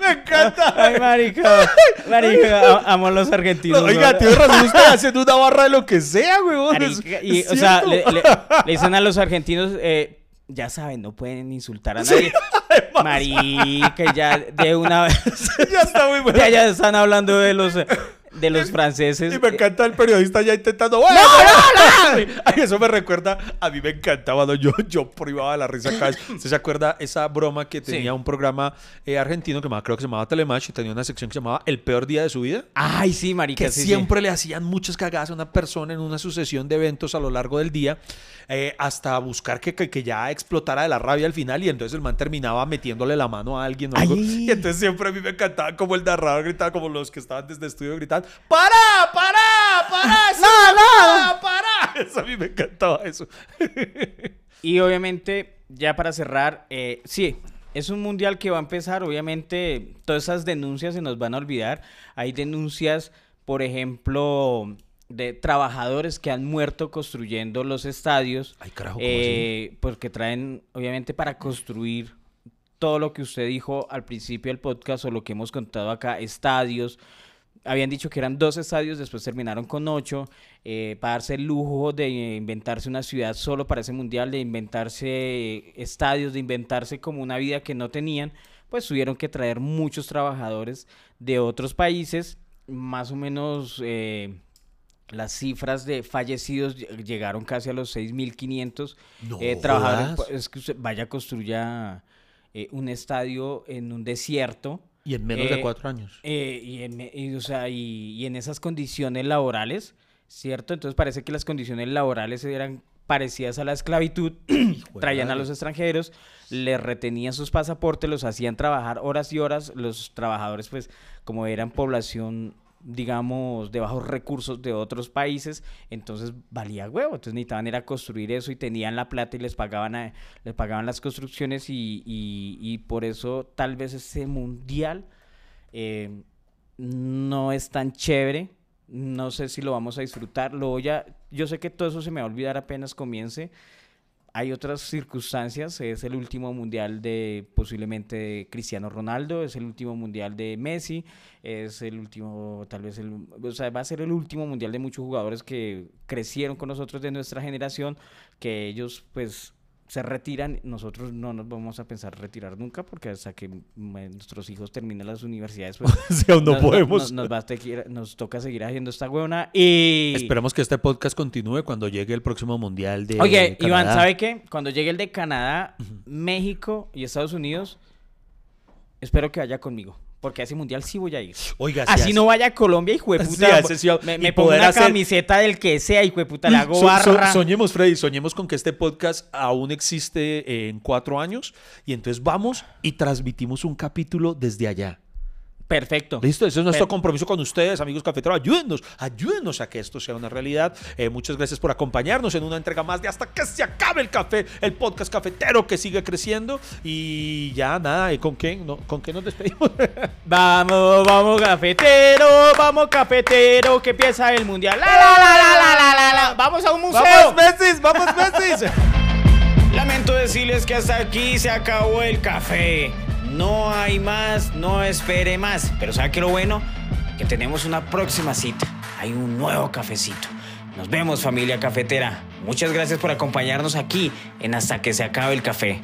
Me encanta. Ay, marica. Marica, amo a los argentinos. oiga, tío razón, usted haciendo una barra de lo que sea, weón. y, o sea, le, [LAUGHS] dicen a los argentinos, eh, ya saben, no pueden insultar a nadie. marica, ya de una vez. [LAUGHS] ya está muy bueno. Ya, ya están hablando de los de los franceses. Y me encanta el periodista ya intentando. ¡No, no, no! [LAUGHS] Ay, eso me recuerda. A mí me encantaba. ¿no? Yo, yo privaba la risa acá. [CLEARS THROAT] ¿Usted se acuerda esa broma que tenía un programa eh, argentino que creo que se llamaba Telematch y tenía una sección que se llamaba El peor día de su vida? Ay, sí, marica. Que siempre le hacían muchas cagadas a una persona en una sucesión de eventos a lo largo del día. Eh, hasta buscar que, que, ya explotara de la rabia al final y entonces el man terminaba metiéndole la mano a alguien o algo. Y entonces siempre a mí me encantaba como el narrador gritaba, como los que estaban desde el estudio gritando, ¡Para! ¡Para! ¡Para! ¡No, no! ¡Para! [LAUGHS] Eso a mí me encantaba eso. [LAUGHS] y obviamente, ya para cerrar, eh, sí, es un mundial que va a empezar, obviamente todas esas denuncias se nos van a olvidar. Hay denuncias, por ejemplo, de trabajadores que han muerto construyendo los estadios. Ay, carajo, eh, Porque traen, obviamente, para construir todo lo que usted dijo al principio del podcast o lo que hemos contado acá, estadios. Habían dicho que eran dos estadios, después terminaron con ocho, eh, para darse el lujo de inventarse una ciudad solo para ese mundial, de inventarse estadios, de inventarse como una vida que no tenían, pues tuvieron que traer muchos trabajadores de otros países, más o menos... Eh, las cifras de fallecidos llegaron casi a los 6.500 no eh, trabajadores. Es que usted vaya, construya eh, un estadio en un desierto. Y en menos de eh, cuatro años. Eh, y, en, o sea, y, en esas condiciones laborales, ¿cierto? Entonces parece que las condiciones laborales eran parecidas a la esclavitud, [CLEARS THROAT] traían a los extranjeros, les retenían sus pasaportes, los hacían trabajar horas y horas, los trabajadores pues como eran población digamos, de bajos recursos de otros países, entonces valía huevo, entonces necesitaban era construir eso y tenían la plata y les pagaban, les pagaban las construcciones y, y, por eso tal vez ese mundial eh, no es tan chévere, no sé si lo vamos a disfrutar, lo voy a, yo sé que todo eso se me va a olvidar apenas comience, hay otras circunstancias, es el último mundial de posiblemente de Cristiano Ronaldo, es el último mundial de Messi, es el último, tal vez el, o sea, va a ser el último mundial de muchos jugadores que crecieron con nosotros de nuestra generación, que ellos pues se retiran, nosotros no nos vamos a pensar retirar nunca porque hasta que nuestros hijos terminen las universidades, pues [LAUGHS] no nos, podemos. Nos, nos, toca seguir haciendo esta huevona y... Esperamos que este podcast continúe cuando llegue el próximo mundial de Oye, Iván, ¿sabe qué? Cuando llegue el de Canadá, México y Estados Unidos, espero que vaya conmigo. Porque a ese mundial sí voy a ir. Oiga, Así no vaya a Colombia, hijo de puta. me, pongo una camiseta del que sea, hijo de puta, hago barra. soñemos, Freddy, soñemos con que este podcast aún existe en cuatro años. Y entonces vamos y transmitimos un capítulo desde allá. Perfecto. Listo, ese es nuestro compromiso con ustedes, amigos cafeteros. Ayúdennos, ayúdennos a que esto sea una realidad. Eh, muchas gracias por acompañarnos en una entrega más de Hasta que se acabe el café, el podcast cafetero que sigue creciendo. Y ya nada, ¿y con qué, no, ¿con qué nos despedimos? [LAUGHS] Vamos, vamos, cafetero, vamos, cafetero, que empieza el mundial. La, la, la, la, la, la, la, la. Vamos a un museo. ¡Vamos, Messi! ¡Vamos, Messi! [LAUGHS] Lamento decirles que hasta aquí se acabó el café. No hay más, no espere más. Pero ¿sabe qué lo bueno? Que tenemos una próxima cita. Hay un nuevo cafecito. Nos vemos familia cafetera. Muchas gracias por acompañarnos aquí en Hasta que se acabe el café.